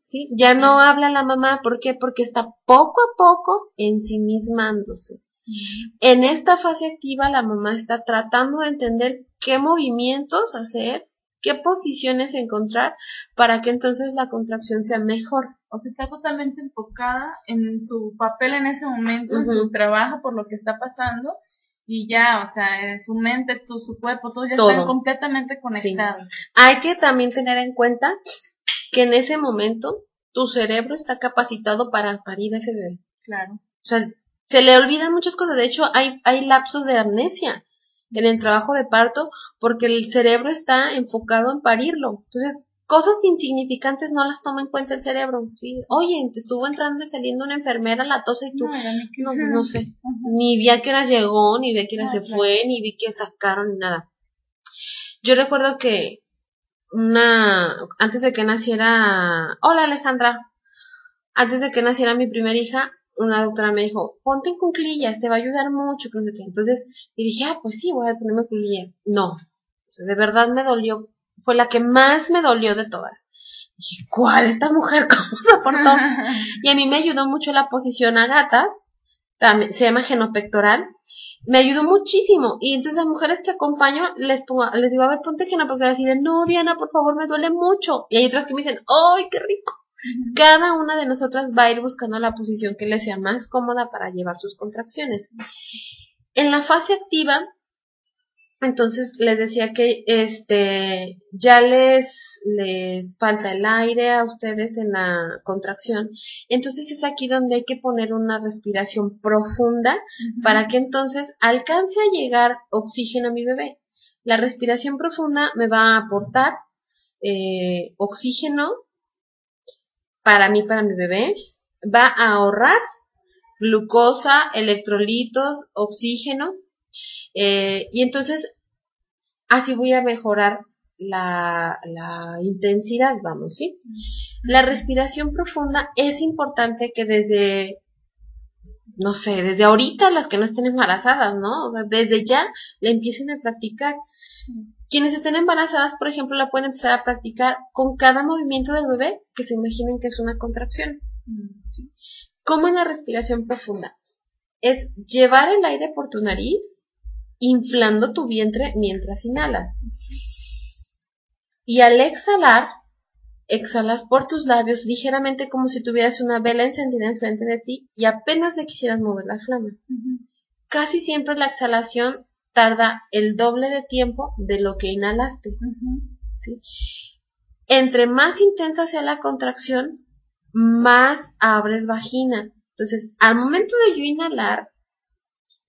sí. Ya no habla la mamá, ¿por qué? Porque está poco a poco ensimismándose. En esta fase activa, la mamá está tratando de entender qué movimientos hacer, qué posiciones encontrar para que entonces la contracción sea mejor. O sea, está totalmente enfocada en su papel en ese momento, en su trabajo, por lo que está pasando. Y ya, o sea, su mente, tu, su cuerpo, todo ya Todo. están completamente conectados. Hay que también tener en cuenta que en ese momento tu cerebro está capacitado para parir a ese bebé. Claro. O sea, se le olvidan muchas cosas. De hecho, hay, hay lapsos de amnesia en el trabajo de parto porque el cerebro está enfocado en parirlo. Entonces, cosas insignificantes no las toma en cuenta el cerebro. ¿sí? Oye, te estuvo entrando y saliendo una enfermera la tos y tú, No, no, no sé. Ajá. Ni vi a qué hora llegó, ni vi a qué hora Ah, se claro. fue, ni vi que sacaron, ni nada. Yo recuerdo que una, antes de que naciera, hola Alejandra, antes de que naciera mi primera hija, una doctora me dijo, ponte en cuclillas, te va a ayudar mucho, no sé qué. Entonces, y dije, ah, pues sí, voy a ponerme cuclillas. No, o sea, de verdad me dolió, fue la que más me dolió de todas. Dije, ¿cuál esta mujer? ¿Cómo soportó? Y a mí me ayudó mucho la posición a gatas, también, se llama genopectoral. Me ayudó muchísimo. Y entonces a mujeres que acompaño les pongo, les digo, a ver, ponte genopectoral así de, no, Diana, por favor, me duele mucho. Y hay otras que me dicen, ¡ay, qué rico! Cada una de nosotras va a ir buscando la posición que le sea más cómoda para llevar sus contracciones. En la fase activa, entonces les decía que este ya les les falta el aire a ustedes en la contracción. Entonces es aquí donde hay que poner una respiración profunda para que entonces alcance a llegar oxígeno a mi bebé. La respiración profunda me va a aportar eh, oxígeno para mí, para mi bebé, va a ahorrar glucosa, electrolitos, oxígeno, eh, y entonces así voy a mejorar la, la intensidad, vamos, ¿sí? La respiración profunda es importante que desde, no sé, desde ahorita las que no estén embarazadas, ¿no? O sea, desde ya la empiecen a practicar. Quienes estén embarazadas, por ejemplo, la pueden empezar a practicar con cada movimiento del bebé que se imaginen que es una contracción. Mm. ¿Cómo es la respiración profunda? Es llevar el aire por tu nariz, inflando tu vientre mientras inhalas. Y al exhalar, exhalas por tus labios ligeramente como si tuvieras una vela encendida enfrente de ti y apenas le quisieras mover la flama. Casi siempre la exhalación tarda el doble de tiempo de lo que inhalaste. ¿sí? Entre más intensa sea la contracción, más abres vagina. Entonces, al momento de yo inhalar,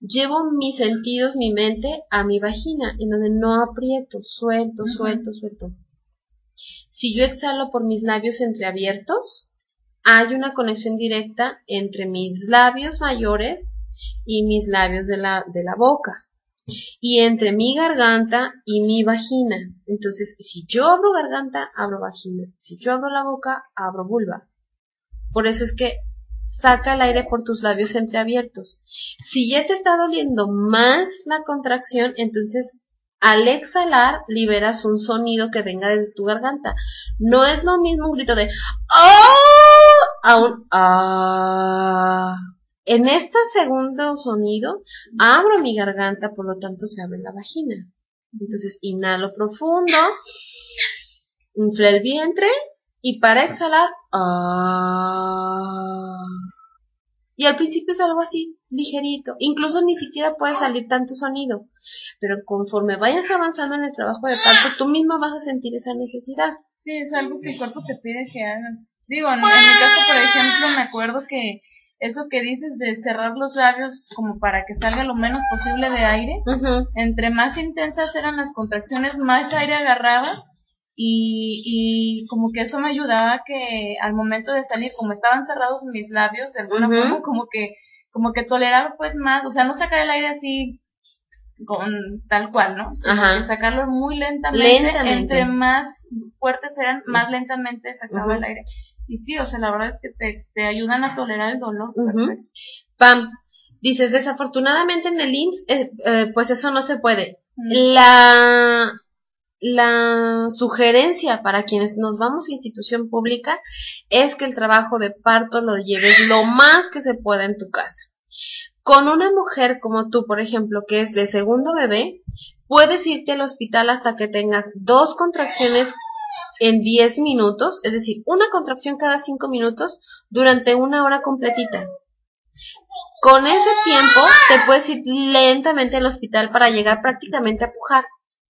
llevo mis sentidos, mi mente a mi vagina, en donde no aprieto, suelto, suelto, suelto. Si yo exhalo por mis labios entreabiertos, hay una conexión directa entre mis labios mayores y mis labios de la, de la boca y entre mi garganta y mi vagina. Entonces, si yo abro garganta, abro vagina. Si yo abro la boca, abro vulva. Por eso es que saca el aire por tus labios entreabiertos. Si ya te está doliendo más la contracción, entonces al exhalar liberas un sonido que venga desde tu garganta. No es lo mismo un grito de ¡Ah! a un ¡Ah! En este segundo sonido abro mi garganta, por lo tanto se abre la vagina. Entonces inhalo profundo, inflé el vientre y para exhalar, ¡ah! Y al principio es algo así, ligerito. Incluso ni siquiera puede salir tanto sonido. Pero conforme vayas avanzando en el trabajo de parto, tú mismo vas a sentir esa necesidad. Sí, es algo que el cuerpo te pide que hagas. Digo, en, en mi caso, por ejemplo, me acuerdo que eso que dices de cerrar los labios como para que salga lo menos posible de aire, entre más intensas eran las contracciones, más aire agarraba y, y como que eso me ayudaba que al momento de salir, como estaban cerrados mis labios, de alguna forma como que, como que toleraba pues más, o sea, no sacar el aire así con tal cual, ¿no? Sino que sacarlo muy lentamente, Lentamente. entre más fuertes eran, más lentamente sacaba el aire. Y sí, o sea, la verdad es que te, te ayudan a tolerar el dolor. Pam, dices, desafortunadamente en el IMSS, eh, eh, pues eso no se puede. La, la sugerencia para quienes nos vamos a institución pública es que el trabajo de parto lo lleves lo más que se pueda en tu casa. Con una mujer como tú, por ejemplo, que es de segundo bebé, puedes irte al hospital hasta que tengas dos contracciones en 10 minutos, es decir, una contracción cada 5 minutos durante una hora completita. Con ese tiempo te puedes ir lentamente al hospital para llegar prácticamente a pujar.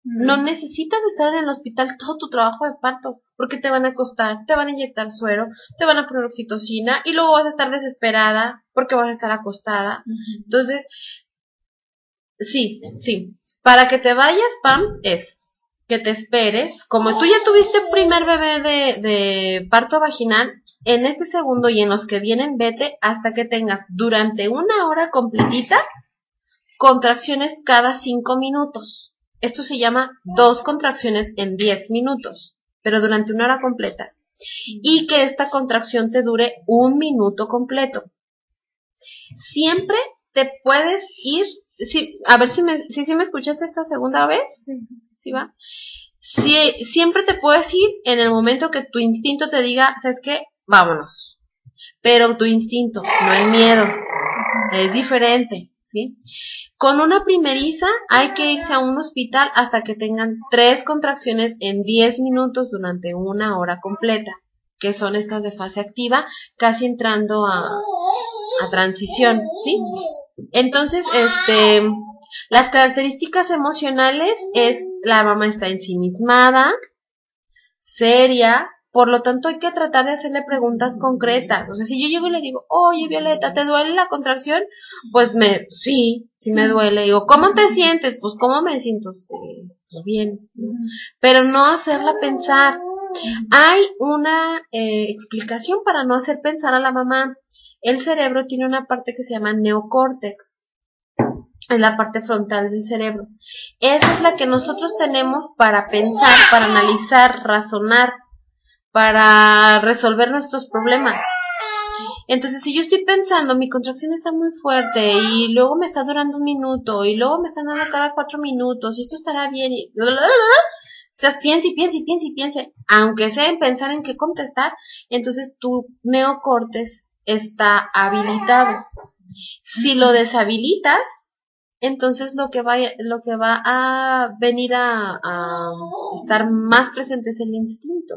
No necesitas estar en el hospital todo tu trabajo de parto, porque te van a acostar, te van a inyectar suero, te van a poner oxitocina y luego vas a estar desesperada porque vas a estar acostada. Entonces, sí, sí. Para que te vayas, Pam, es que te esperes. Como tú ya tuviste primer bebé de, de parto vaginal, en este segundo y en los que vienen, vete hasta que tengas durante una hora completita contracciones cada cinco minutos. Esto se llama dos contracciones en 10 minutos, pero durante una hora completa. Y que esta contracción te dure un minuto completo. Siempre te puedes ir, sí, a ver si me, si, si me escuchaste esta segunda vez, Sí. ¿sí va? Si, siempre te puedes ir en el momento que tu instinto te diga, ¿sabes qué? Vámonos. Pero tu instinto, no el miedo. Es diferente, ¿sí? Con una primeriza hay que irse a un hospital hasta que tengan tres contracciones en 10 minutos durante una hora completa, que son estas de fase activa, casi entrando a, a transición, ¿sí? Entonces, este, las características emocionales es la mamá está ensimismada, seria, por lo tanto hay que tratar de hacerle preguntas concretas. O sea, si yo llego y le digo, oye Violeta, ¿te duele la contracción? Pues me, sí, sí me duele. Digo, ¿cómo te sientes? Pues cómo me siento, este, pues bien. ¿no? Pero no hacerla pensar. Hay una eh, explicación para no hacer pensar a la mamá. El cerebro tiene una parte que se llama neocórtex. Es la parte frontal del cerebro. Esa es la que nosotros tenemos para pensar, para analizar, razonar, para resolver nuestros problemas. Entonces, si yo estoy pensando, mi contracción está muy fuerte y luego me está durando un minuto y luego me están dando cada cuatro minutos y esto estará bien y... Estás piensa y piensa y piensa y piensa, aunque sea en pensar en qué contestar, entonces tu neocortes está habilitado. Si lo deshabilitas, entonces lo que va, lo que va a venir a, a estar más presente es el instinto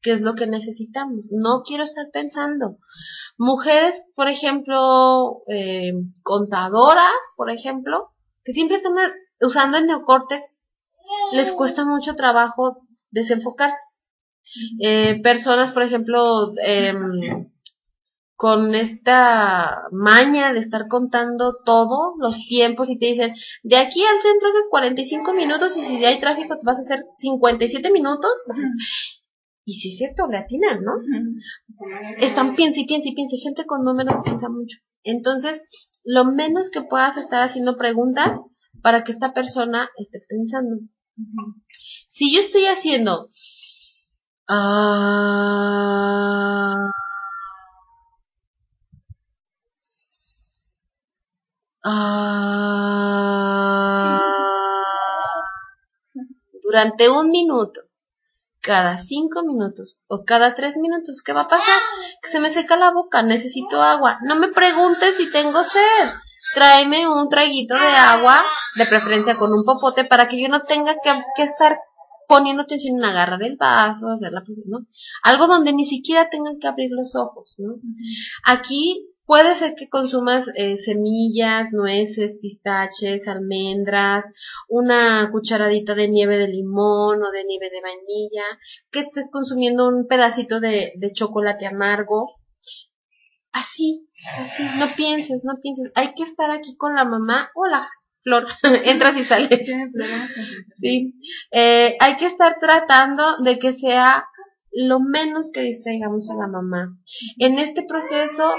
que es lo que necesitamos. No quiero estar pensando. Mujeres, por ejemplo, eh, contadoras, por ejemplo, que siempre están usando el neocórtex, les cuesta mucho trabajo desenfocarse. Eh, personas, por ejemplo, em, con esta maña de estar contando todo, los tiempos, y te dicen, de aquí al centro haces 45 minutos y si hay tráfico te vas a hacer 57 minutos. Y si es cierto, le atinan, ¿no? Están piensa y piensa y piensa, gente con números piensa mucho. Entonces, lo menos que puedas estar haciendo preguntas para que esta persona esté pensando. Si yo estoy haciendo ah, ah, durante un minuto, cada cinco minutos o cada tres minutos, ¿qué va a pasar? Que se me seca la boca, necesito agua. No me preguntes si tengo sed. Tráeme un traguito de agua, de preferencia con un popote, para que yo no tenga que, que estar poniendo atención en agarrar el vaso, hacer la presión, ¿no? Algo donde ni siquiera tengan que abrir los ojos, ¿no? Aquí Puede ser que consumas eh, semillas, nueces, pistaches, almendras, una cucharadita de nieve de limón o de nieve de vainilla, que estés consumiendo un pedacito de, de chocolate amargo. Así, así, no pienses, no pienses. Hay que estar aquí con la mamá. Hola, Flor, entras y sales. Sí, eh, hay que estar tratando de que sea lo menos que distraigamos a la mamá. En este proceso,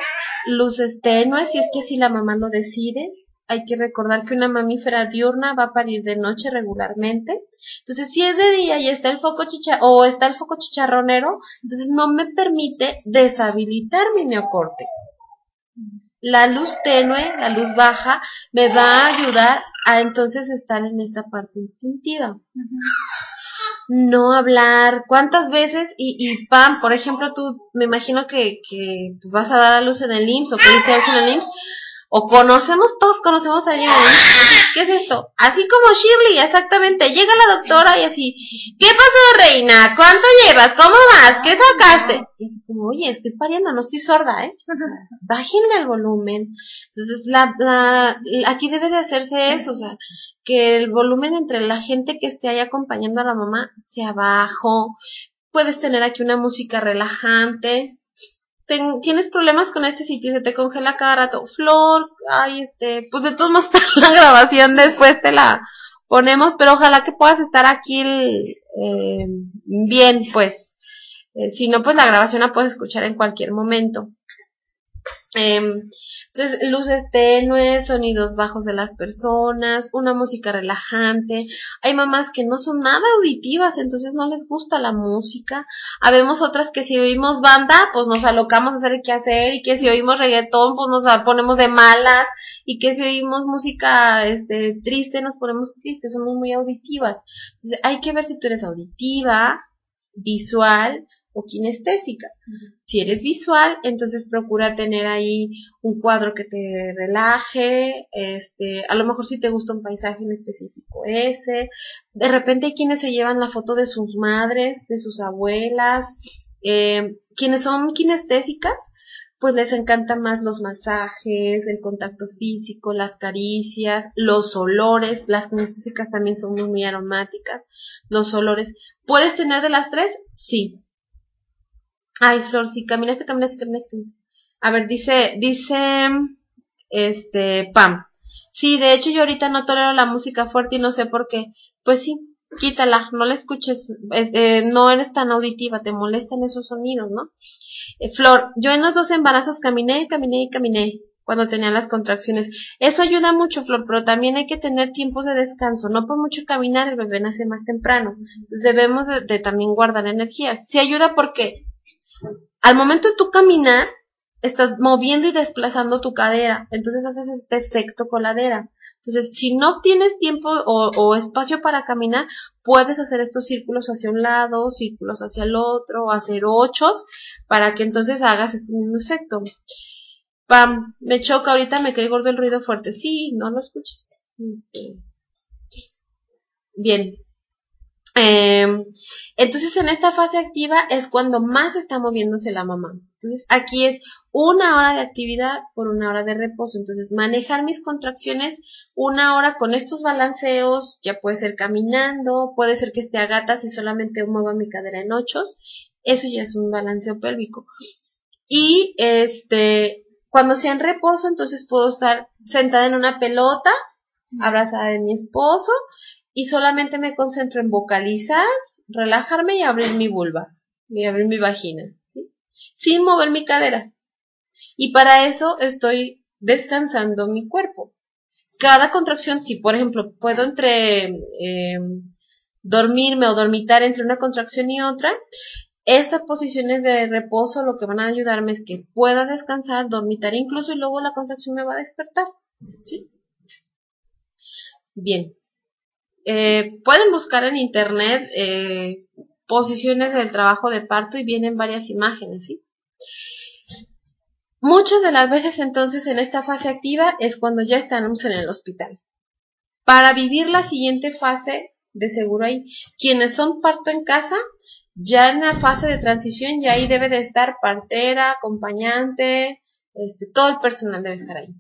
luces tenues, si es que si la mamá lo decide, hay que recordar que una mamífera diurna va a parir de noche regularmente. Entonces, si es de día y está el foco chicha o está el foco chicharronero, entonces no me permite deshabilitar mi neocórtex. La luz tenue, la luz baja, me va a ayudar a entonces estar en esta parte instintiva no hablar, cuántas veces, y, y Pam, por ejemplo, tú, me imagino que, que vas a dar a luz en el IMSS o que diste a luz en el IMSS, o conocemos, todos conocemos a alguien ¿Qué es esto? Así como Shirley, exactamente. Llega la doctora y así, ¿qué pasó, reina? ¿Cuánto llevas? ¿Cómo vas? ¿Qué sacaste? Y es como, oye, estoy pariendo, no estoy sorda, ¿eh? bájenle el volumen. Entonces, la, la, aquí debe de hacerse eso, o sea, que el volumen entre la gente que esté ahí acompañando a la mamá sea bajo. Puedes tener aquí una música relajante, tienes problemas con este sitio, se te congela cada rato. Flor, ay, este, pues de todos modos la grabación después te la ponemos, pero ojalá que puedas estar aquí eh, bien, pues. Eh, si no, pues la grabación la puedes escuchar en cualquier momento. Eh, entonces, luces tenues, sonidos bajos de las personas, una música relajante. Hay mamás que no son nada auditivas, entonces no les gusta la música. Habemos otras que si oímos banda, pues nos alocamos a hacer qué hacer, y que si oímos reggaetón, pues nos ponemos de malas, y que si oímos música este, triste, nos ponemos tristes, somos muy auditivas. Entonces, hay que ver si tú eres auditiva, visual, o kinestésica. Si eres visual, entonces procura tener ahí un cuadro que te relaje, este, a lo mejor si te gusta un paisaje en específico ese. De repente hay quienes se llevan la foto de sus madres, de sus abuelas, eh, quienes son kinestésicas, pues les encantan más los masajes, el contacto físico, las caricias, los olores, las kinestésicas también son muy, muy aromáticas, los olores. ¿Puedes tener de las tres? Sí, Ay, Flor, sí, caminaste, caminaste, caminaste, A ver, dice, dice, este, Pam. Sí, de hecho yo ahorita no tolero la música fuerte y no sé por qué. Pues sí, quítala, no la escuches, eh, no eres tan auditiva, te molestan esos sonidos, ¿no? Eh, Flor, yo en los dos embarazos caminé, caminé y caminé cuando tenía las contracciones. Eso ayuda mucho, Flor, pero también hay que tener tiempos de descanso. No por mucho caminar, el bebé nace más temprano. Entonces debemos de, de también guardar energías. Sí ayuda porque al momento de tú caminar, estás moviendo y desplazando tu cadera, entonces haces este efecto coladera. Entonces, si no tienes tiempo o, espacio para caminar, puedes hacer estos círculos hacia un lado, círculos hacia el otro, hacer ochos, para que entonces hagas este mismo efecto. Pam, me choca, ahorita me cae gordo el ruido fuerte. Sí, no lo escuches. Este, bien, eh, entonces en esta fase activa es cuando más está moviéndose la mamá. Entonces aquí es una hora de actividad por una hora de reposo. Entonces manejar mis contracciones una hora con estos balanceos, ya puede ser caminando, puede ser que esté a gatas y solamente mueva mi cadera en ochos. Eso ya es un balanceo pélvico. Y este, cuando sea en reposo, entonces puedo estar sentada en una pelota, abrazada de mi esposo, y solamente me concentro en vocalizar, relajarme y abrir mi vulva y abrir mi vagina, ¿sí? Sin mover mi cadera. Y para eso estoy descansando mi cuerpo. Cada contracción, si por ejemplo puedo entre em, dormirme o dormitar entre una contracción y otra, estas posiciones de reposo lo que van a ayudarme es que pueda descansar, dormitar incluso y luego la contracción me va a despertar. ¿Sí? Bien, eh, pueden buscar en internet eh, posiciones del trabajo de parto y vienen varias imágenes, ¿sí? Muchas de las veces entonces en esta fase activa es cuando ya estamos en el hospital. Para vivir la siguiente fase, de seguro ahí, quienes son parto en casa, ya en la fase de transición, ya ahí debe de estar partera, acompañante, este, todo el personal debe estar ahí.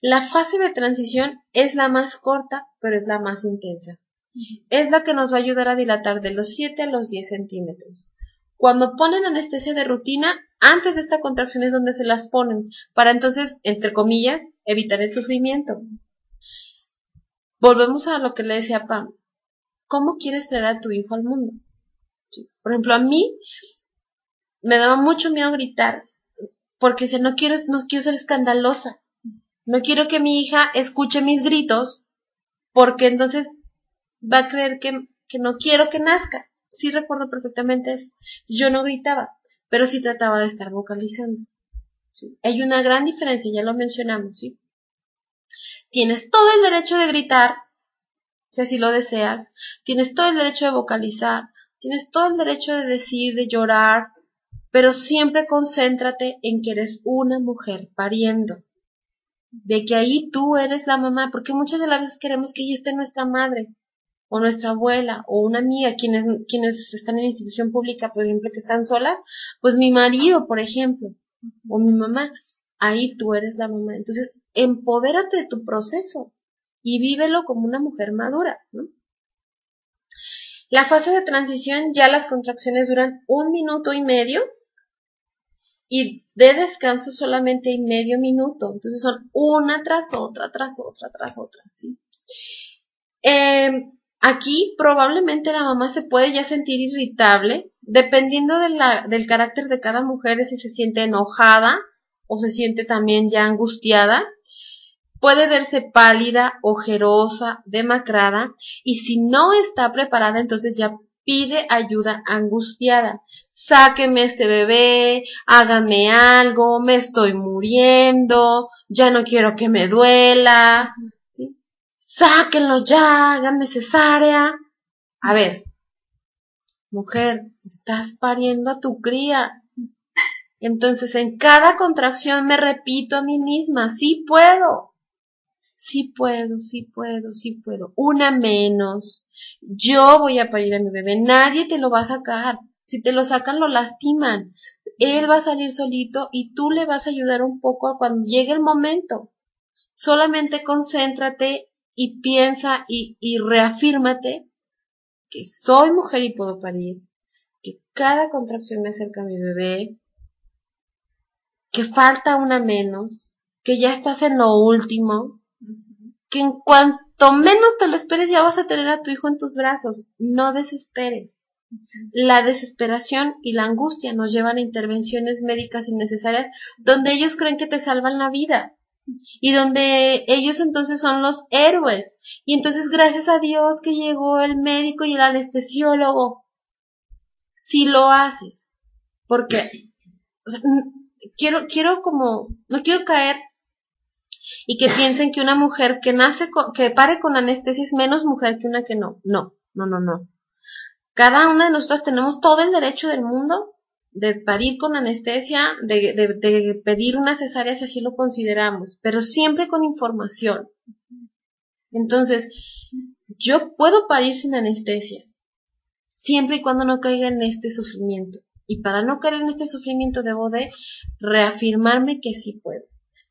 La fase de transición es la más corta, pero es la más intensa. Es la que nos va a ayudar a dilatar de los 7 a los 10 centímetros. Cuando ponen anestesia de rutina, antes de esta contracción es donde se las ponen, para entonces, entre comillas, evitar el sufrimiento. Volvemos a lo que le decía Pam. ¿Cómo quieres traer a tu hijo al mundo? Por ejemplo, a mí me daba mucho miedo gritar, porque si no quiero, no quiero ser escandalosa. No quiero que mi hija escuche mis gritos, porque entonces va a creer que, que no quiero que nazca. Sí recuerdo perfectamente eso. Yo no gritaba, pero sí trataba de estar vocalizando. Hay una gran diferencia, ya lo mencionamos, ¿sí? Tienes todo el derecho de gritar, si así lo deseas. Tienes todo el derecho de vocalizar. Tienes todo el derecho de decir, de llorar. Pero siempre concéntrate en que eres una mujer pariendo. De que ahí tú eres la mamá, porque muchas de las veces queremos que ella esté nuestra madre o nuestra abuela o una amiga, quienes, quienes están en institución pública, por ejemplo, que están solas, pues mi marido, por ejemplo, o mi mamá, ahí tú eres la mamá. Entonces, empodérate de tu proceso y vívelo como una mujer madura, La fase de transición ya las contracciones duran un minuto y medio y de descanso solamente y medio minuto. Entonces son una tras otra, tras otra, tras otra, ¿sí? Em, Aquí probablemente la mamá se puede ya sentir irritable, dependiendo del carácter de cada mujer, si se siente enojada o se siente también ya angustiada. Puede verse pálida, ojerosa, demacrada y si no está preparada entonces ya pide ayuda angustiada. Sáqueme este bebé, háganme algo, me estoy muriendo, ya no quiero que me duela, sáquenlo ya, hagan cesárea. A ver, mujer, estás pariendo a tu cría. Entonces en cada contracción me repito a mí misma, sí puedo, sí puedo, sí puedo, sí puedo. Una menos. Yo voy a parir a mi bebé, nadie te lo va a sacar. Si te lo sacan, lo lastiman. Él va a salir solito y tú le vas a ayudar un poco cuando llegue el momento. Solamente concéntrate y piensa y, y reafírmate que soy mujer y puedo parir, que cada contracción me acerca a mi bebé, que falta una menos, que ya estás en lo último, que en cuanto menos te lo esperes ya vas a tener a tu hijo en tus brazos. No desesperes. La desesperación y la angustia nos llevan a intervenciones médicas innecesarias donde ellos creen que te salvan la vida y donde ellos entonces son los héroes. Y entonces gracias a Dios que llegó el médico y el anestesiólogo. Si lo haces, porque o sea, quiero quiero como no quiero caer y que piensen que una mujer que nace que pare con anestesia es menos mujer que una que no. No, no, no, no. Cada una de nosotras tenemos todo el derecho del mundo de parir con anestesia, de, de, pedir una cesárea si así lo consideramos, pero siempre con información. Entonces, yo puedo parir sin anestesia, siempre y cuando no caiga en este sufrimiento. Y para no caer en este sufrimiento debo de reafirmarme que sí puedo.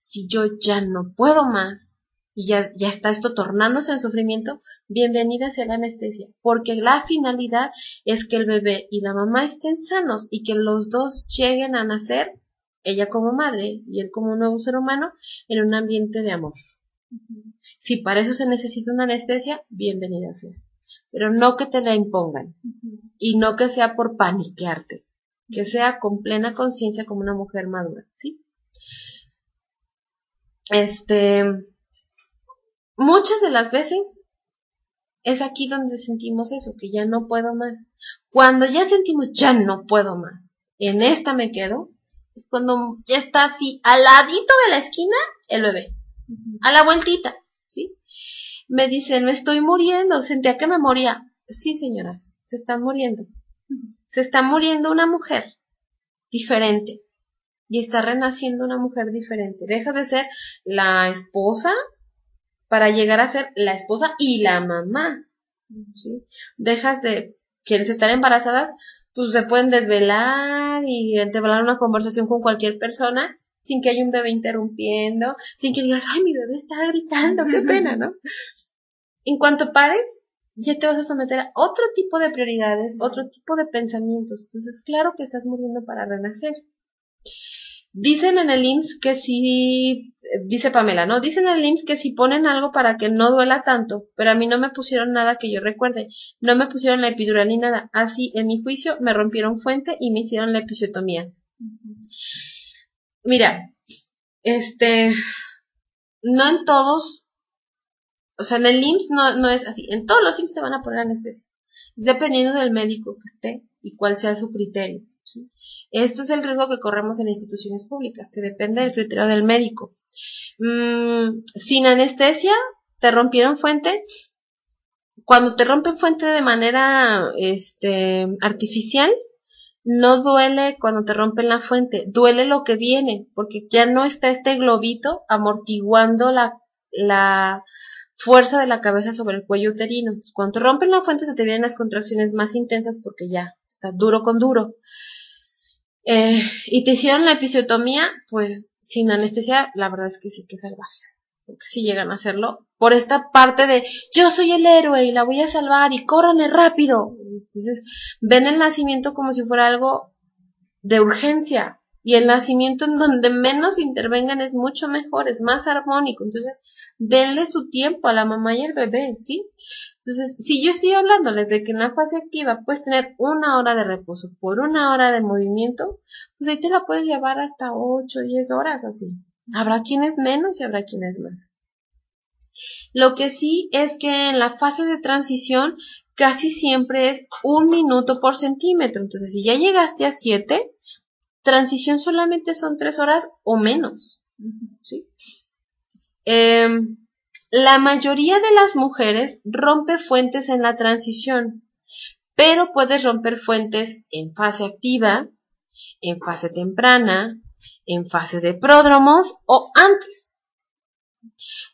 Si yo ya no puedo más, y ya, ya está esto tornándose en sufrimiento, bienvenida sea la anestesia, porque la finalidad es que el bebé y la mamá estén sanos y que los dos lleguen a nacer, ella como madre y él como un nuevo ser humano, en un ambiente de amor. Si para eso se necesita una anestesia, bienvenida sea. Pero no que te la impongan y no que sea por paniquearte, que sea con plena conciencia como una mujer madura, ¿sí? Este, muchas de las veces es aquí donde sentimos eso, que ya no puedo más. Cuando ya sentimos ya no puedo más, en esta me quedo, es cuando ya está así al ladito de la esquina el bebé, a la vueltita, ¿sí? Me dicen, me estoy muriendo, sentía que me moría. Sí, señoras, se están muriendo. Se está muriendo una mujer diferente y está renaciendo una mujer diferente. Deja de ser la esposa para llegar a ser la esposa y la mamá. ¿sí? Dejas de quienes están embarazadas, pues se pueden desvelar y entablar una conversación con cualquier persona sin que haya un bebé interrumpiendo, sin que digas, ay, mi bebé está gritando, qué pena, ¿no? En cuanto pares, ya te vas a someter a otro tipo de prioridades, otro tipo de pensamientos. Entonces, claro que estás muriendo para renacer. Dicen en el IMSS que si, dice Pamela, ¿no? Dicen en el IMSS que si ponen algo para que no duela tanto, pero a mí no me pusieron nada que yo recuerde. No me pusieron la epidural ni nada. Así, en mi juicio, me rompieron fuente y me hicieron la episiotomía. Mira, este, no en todos, o sea, en el IMSS no, no es así. En todos los IMSS te van a poner anestesia. Dependiendo del médico que esté y cuál sea su criterio. Esto es el riesgo que corremos en instituciones públicas, que depende del criterio del médico. Mm, sin anestesia, te rompieron fuente. Cuando te rompen fuente de manera este, artificial, no duele cuando te rompen la fuente, duele lo que viene, porque ya no está este globito amortiguando la, la fuerza de la cabeza sobre el cuello uterino. cuando te rompen la fuente se te vienen las contracciones más intensas porque ya duro con duro. Eh, y te hicieron la episiotomía, pues sin anestesia, la verdad es que sí que salvajes. Porque sí llegan a hacerlo. Por esta parte de yo soy el héroe y la voy a salvar y córranle rápido. Entonces ven el nacimiento como si fuera algo de urgencia. Y el nacimiento en donde menos intervengan es mucho mejor, es más armónico. Entonces, denle su tiempo a la mamá y al bebé, ¿sí? Entonces, si yo estoy hablándoles de que en la fase activa puedes tener una hora de reposo por una hora de movimiento, pues ahí te la puedes llevar hasta 8 o 10 horas así. Habrá quienes menos y habrá quienes más. Lo que sí es que en la fase de transición casi siempre es un minuto por centímetro. Entonces, si ya llegaste a 7, transición solamente son 3 horas o menos. ¿sí? Eh, la mayoría de las mujeres rompe fuentes en la transición, pero puedes romper fuentes en fase activa, en fase temprana, en fase de pródromos o antes.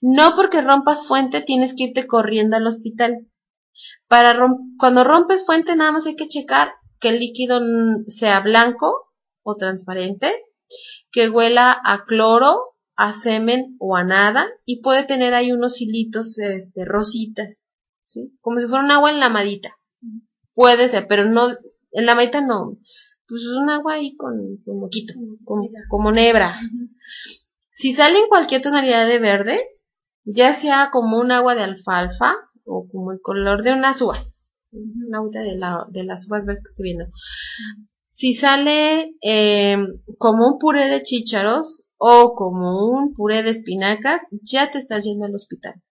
No porque rompas fuente tienes que irte corriendo al hospital. Para cuando rompes fuente nada más hay que checar que el líquido sea blanco o transparente, que huela a cloro a semen o a nada y puede tener ahí unos hilitos este, rositas, ¿sí? Como si fuera un agua enlamadita. Puede ser, pero no, enlamadita no. Pues es un agua ahí con, con moquito, como nebra. Si sale en cualquier tonalidad de verde, ya sea como un agua de alfalfa o como el color de unas uvas, una agua de, la, de las uvas verdes que estoy viendo. Si sale eh, como un puré de chícharos o como un puré de espinacas, ya te estás yendo al hospital.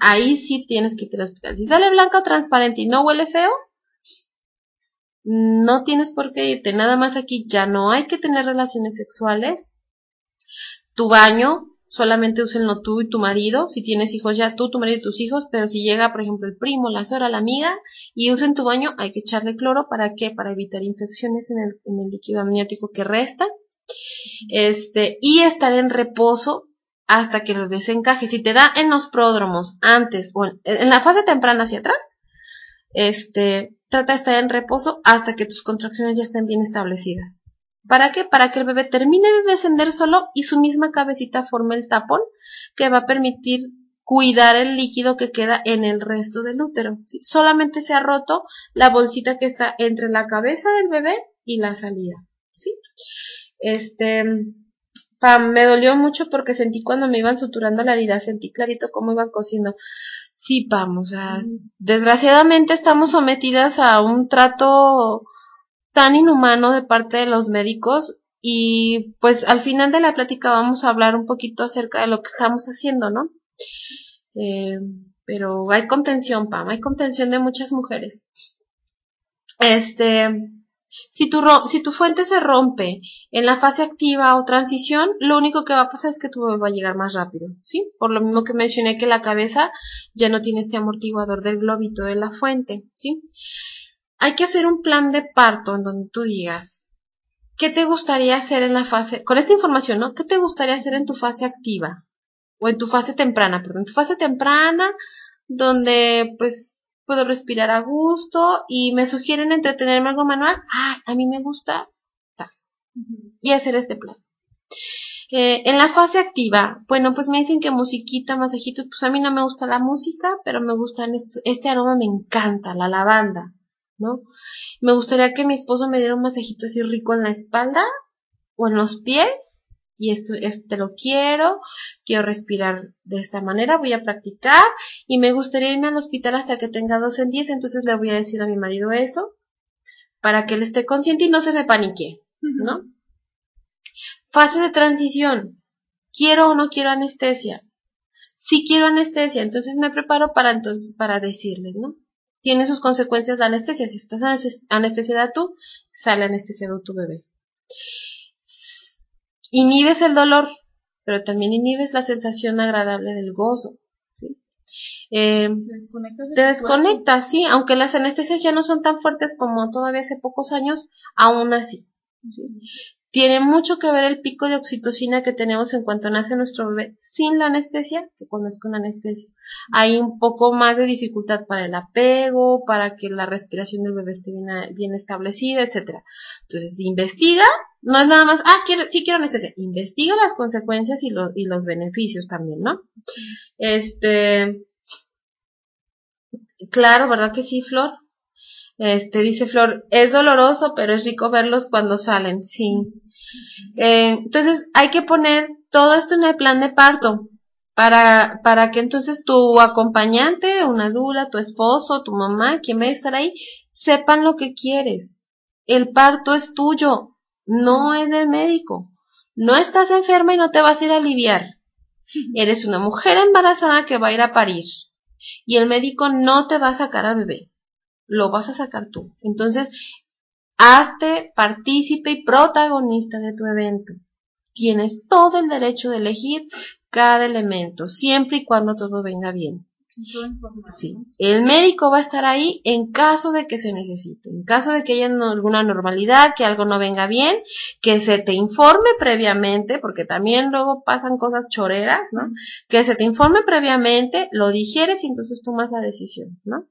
Ahí sí tienes que ir al hospital. Si sale blanca o transparente y no huele feo, no tienes por qué irte. Nada más aquí ya no hay que tener relaciones sexuales. Tu baño, solamente úsenlo tú y tu marido. Si tienes hijos ya tú, tu marido y tus hijos. Pero si llega, por ejemplo, el primo, la suegra, la amiga y usen tu baño, hay que echarle cloro. ¿Para qué? Para evitar infecciones en el, en el líquido amniótico que resta este, y estar en reposo hasta que el bebé se encaje. Si te da en los pródromos antes o en, la fase temprana hacia atrás, este, trata de estar en reposo hasta que tus contracciones ya estén bien establecidas. ¿Para qué? Para que el bebé termine de descender solo y su misma cabecita forme el tapón que va a permitir cuidar el líquido que queda en el resto del útero. Solamente se ha roto la bolsita que está entre la cabeza del bebé y la salida. ¿sí? Este, Pam, me dolió mucho porque sentí cuando me iban suturando la herida, sentí clarito cómo iban cosiendo. Sí, Pam, o sea, desgraciadamente estamos sometidas a un trato tan inhumano de parte de los médicos y pues al final de la plática vamos a hablar un poquito acerca de lo que estamos haciendo, ¿no? Eh, pero hay contención, Pam, hay contención de muchas mujeres. Este, si tu, si tu fuente se rompe en la fase activa o transición, lo único que va a pasar es que tu bebé va a llegar más rápido, ¿sí? Por lo mismo que mencioné que la cabeza ya no tiene este amortiguador del globito de la fuente, ¿sí? Hay que hacer un plan de parto en donde tú digas, ¿qué te gustaría hacer en la fase, con esta información, ¿no? ¿Qué te gustaría hacer en tu fase activa? O en tu fase temprana, perdón, en tu fase temprana, donde pues puedo respirar a gusto y me sugieren entretenerme algo manual, ah, a mí me gusta, y hacer este plan. Eh, en la fase activa, bueno, pues me dicen que musiquita, masajitos, pues a mí no me gusta la música, pero me gusta este aroma me encanta, la lavanda, ¿no? Me gustaría que mi esposo me diera un masajito así rico en la espalda o en los pies, y esto, este lo quiero, quiero respirar de esta manera, voy a practicar, y me gustaría irme al hospital hasta que tenga dos en diez, entonces le voy a decir a mi marido eso, para que él esté consciente y no se me panique, ¿no? Fase de transición. ¿Quiero o no quiero anestesia? Si quiero anestesia, entonces me preparo para entonces, para decirles, ¿no? Tiene sus consecuencias la anestesia. Si estás anestesiada tú, sale anestesiado tu bebé. Inhibes el dolor, pero también inhibes la sensación agradable del gozo. Eh, te desconectas, sí, aunque las anestesias ya no son tan fuertes como todavía hace pocos años, aún así. Tiene mucho que ver el pico de oxitocina que tenemos en cuanto nace nuestro bebé sin la anestesia que cuando es con anestesia. Hay un poco más de dificultad para el apego, para que la respiración del bebé esté bien, establecida, etcétera. Entonces, investiga, no es nada más, ah, quiero, sí quiero anestesia, investiga las consecuencias y, y los beneficios también, ¿no? Este, claro, ¿verdad que sí, Flor? Este, dice Flor, es doloroso, pero es rico verlos cuando salen, sí. Eh, entonces, hay que poner todo esto en el plan de parto, para, para que entonces tu acompañante, una dula, tu esposo, tu mamá, quien va a estar ahí, sepan lo que quieres. El parto es tuyo, no es del médico. No estás enferma y no te vas a ir a aliviar. Eres una mujer embarazada que va a ir a parir. Y el médico no te va a sacar al bebé lo vas a sacar tú. Entonces, hazte partícipe y protagonista de tu evento. Tienes todo el derecho de elegir cada elemento, siempre y cuando todo venga bien. Sí. El médico va a estar ahí en caso de que se necesite, en caso de que haya alguna normalidad, que algo no venga bien, que se te informe previamente, porque también luego pasan cosas choreras, ¿no? Que se te informe previamente, lo digieres y entonces tomas la decisión, ¿no?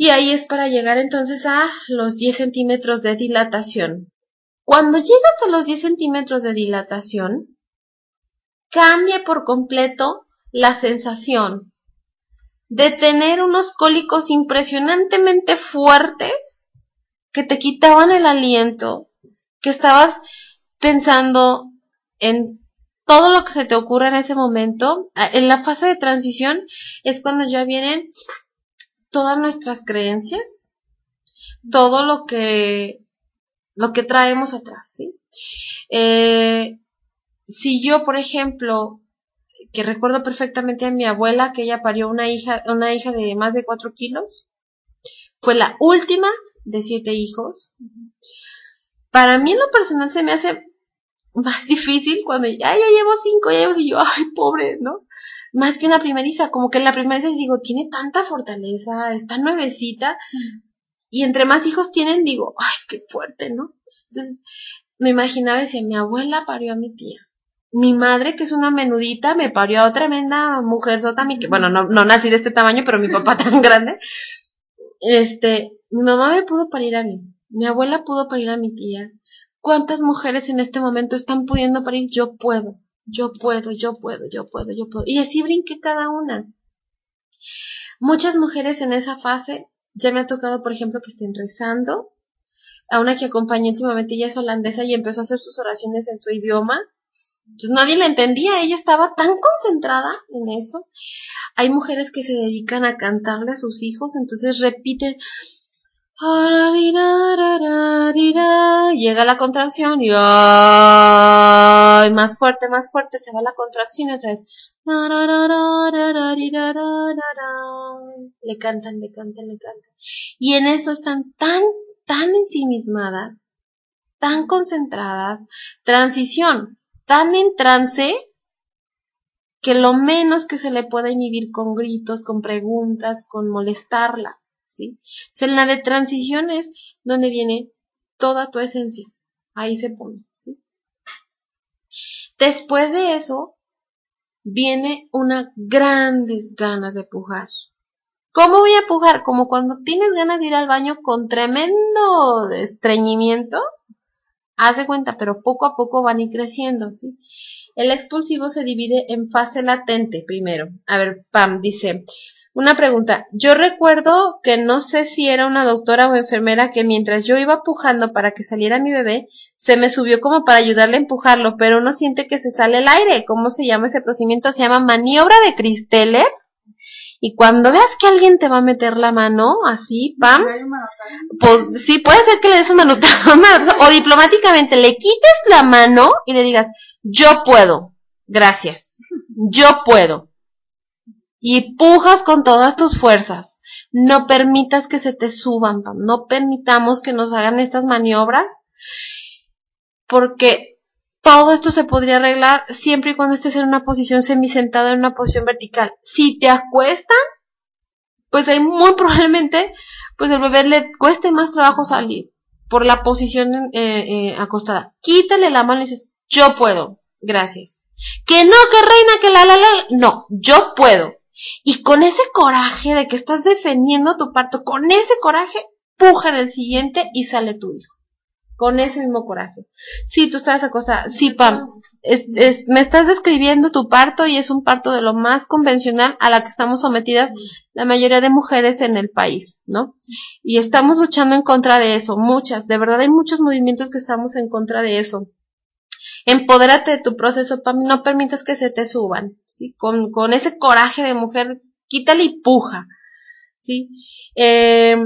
Y ahí es para llegar entonces a los 10 centímetros de dilatación. Cuando llegas a los 10 centímetros de dilatación, cambia por completo la sensación de tener unos cólicos impresionantemente fuertes que te quitaban el aliento, que estabas pensando en todo lo que se te ocurre en ese momento. En la fase de transición es cuando ya vienen todas nuestras creencias, todo lo que, lo que traemos atrás, ¿sí? Eh, si yo, por ejemplo, que recuerdo perfectamente a mi abuela, que ella parió una hija, una hija de más de cuatro kilos, fue la última de siete hijos. Para mí en lo personal se me hace más difícil cuando, ay, ya llevo cinco, ya llevo, y yo, ay, pobre, ¿no? Más que una primeriza, como que en la primeriza digo, tiene tanta fortaleza, está nuevecita, y entre más hijos tienen, digo, ay, qué fuerte, ¿no? Entonces, me imaginaba, decía, mi abuela parió a mi tía. Mi madre, que es una menudita, me parió a tremenda mujer sota, que, bueno, no, no nací de este tamaño, pero mi papá tan grande. Este, mi mamá me pudo parir a mí. Mi abuela pudo parir a mi tía. ¿Cuántas mujeres en este momento están pudiendo parir? Yo puedo yo puedo, yo puedo, yo puedo, yo puedo. Y así brinqué cada una. Muchas mujeres en esa fase, ya me ha tocado, por ejemplo, que estén rezando. A una que acompañé últimamente, ella es holandesa y empezó a hacer sus oraciones en su idioma. Entonces nadie la entendía, ella estaba tan concentrada en eso. Hay mujeres que se dedican a cantarle a sus hijos, entonces repiten, Llega la contracción y más fuerte, más fuerte, se va la contracción y otra vez. Le cantan, le cantan, le cantan. Y en eso están tan, tan ensimismadas, tan concentradas, transición, tan en trance, que lo menos que se le puede inhibir con gritos, con preguntas, con molestarla. En la de transición es donde viene toda tu esencia. Ahí se pone, ¿sí? Después de eso, viene una grandes ganas de pujar. ¿Cómo voy a pujar? Como cuando tienes ganas de ir al baño con tremendo estreñimiento. haz de cuenta, pero poco a poco van a ir creciendo. El expulsivo se divide en fase latente primero. A ver, Pam dice, una pregunta. Yo recuerdo que no sé si era una doctora o enfermera que mientras yo iba pujando para que saliera mi bebé, se me subió como para ayudarle a empujarlo, pero uno siente que se sale el aire. ¿Cómo se llama ese procedimiento? Se llama maniobra de Christeller. Y cuando veas que alguien te va a meter la mano, así, pam, pues sí, puede ser que le des un manotazo, o diplomáticamente le quites la mano y le digas, yo puedo, gracias, yo puedo y pujas con todas tus fuerzas. No permitas que se te suban, no permitamos que nos hagan estas maniobras, porque todo esto se podría arreglar siempre y cuando estés en una posición semisentada, en una posición vertical. Si te acuestan, pues hay muy probablemente, pues el bebé le cueste más trabajo salir por la posición eh, eh, acostada. Quítale la mano y dices, yo puedo, gracias. Que no, que reina, que la, la, la, no, yo puedo. Y con ese coraje de que estás defendiendo tu parto, con ese coraje, puja en el siguiente y sale tu hijo. Con ese mismo coraje. Sí, tú estabas acostada. Sí, Pam. Es, me estás describiendo tu parto y es un parto de lo más convencional a la que estamos sometidas la mayoría de mujeres en el país, ¿no? Y estamos luchando en contra de eso. Muchas. De verdad hay muchos movimientos que estamos en contra de eso. Empodérate de tu proceso, Pam, no permitas que se te suban, ¿sí? Con, con ese coraje de mujer, quítale y puja, ¿sí? Eh,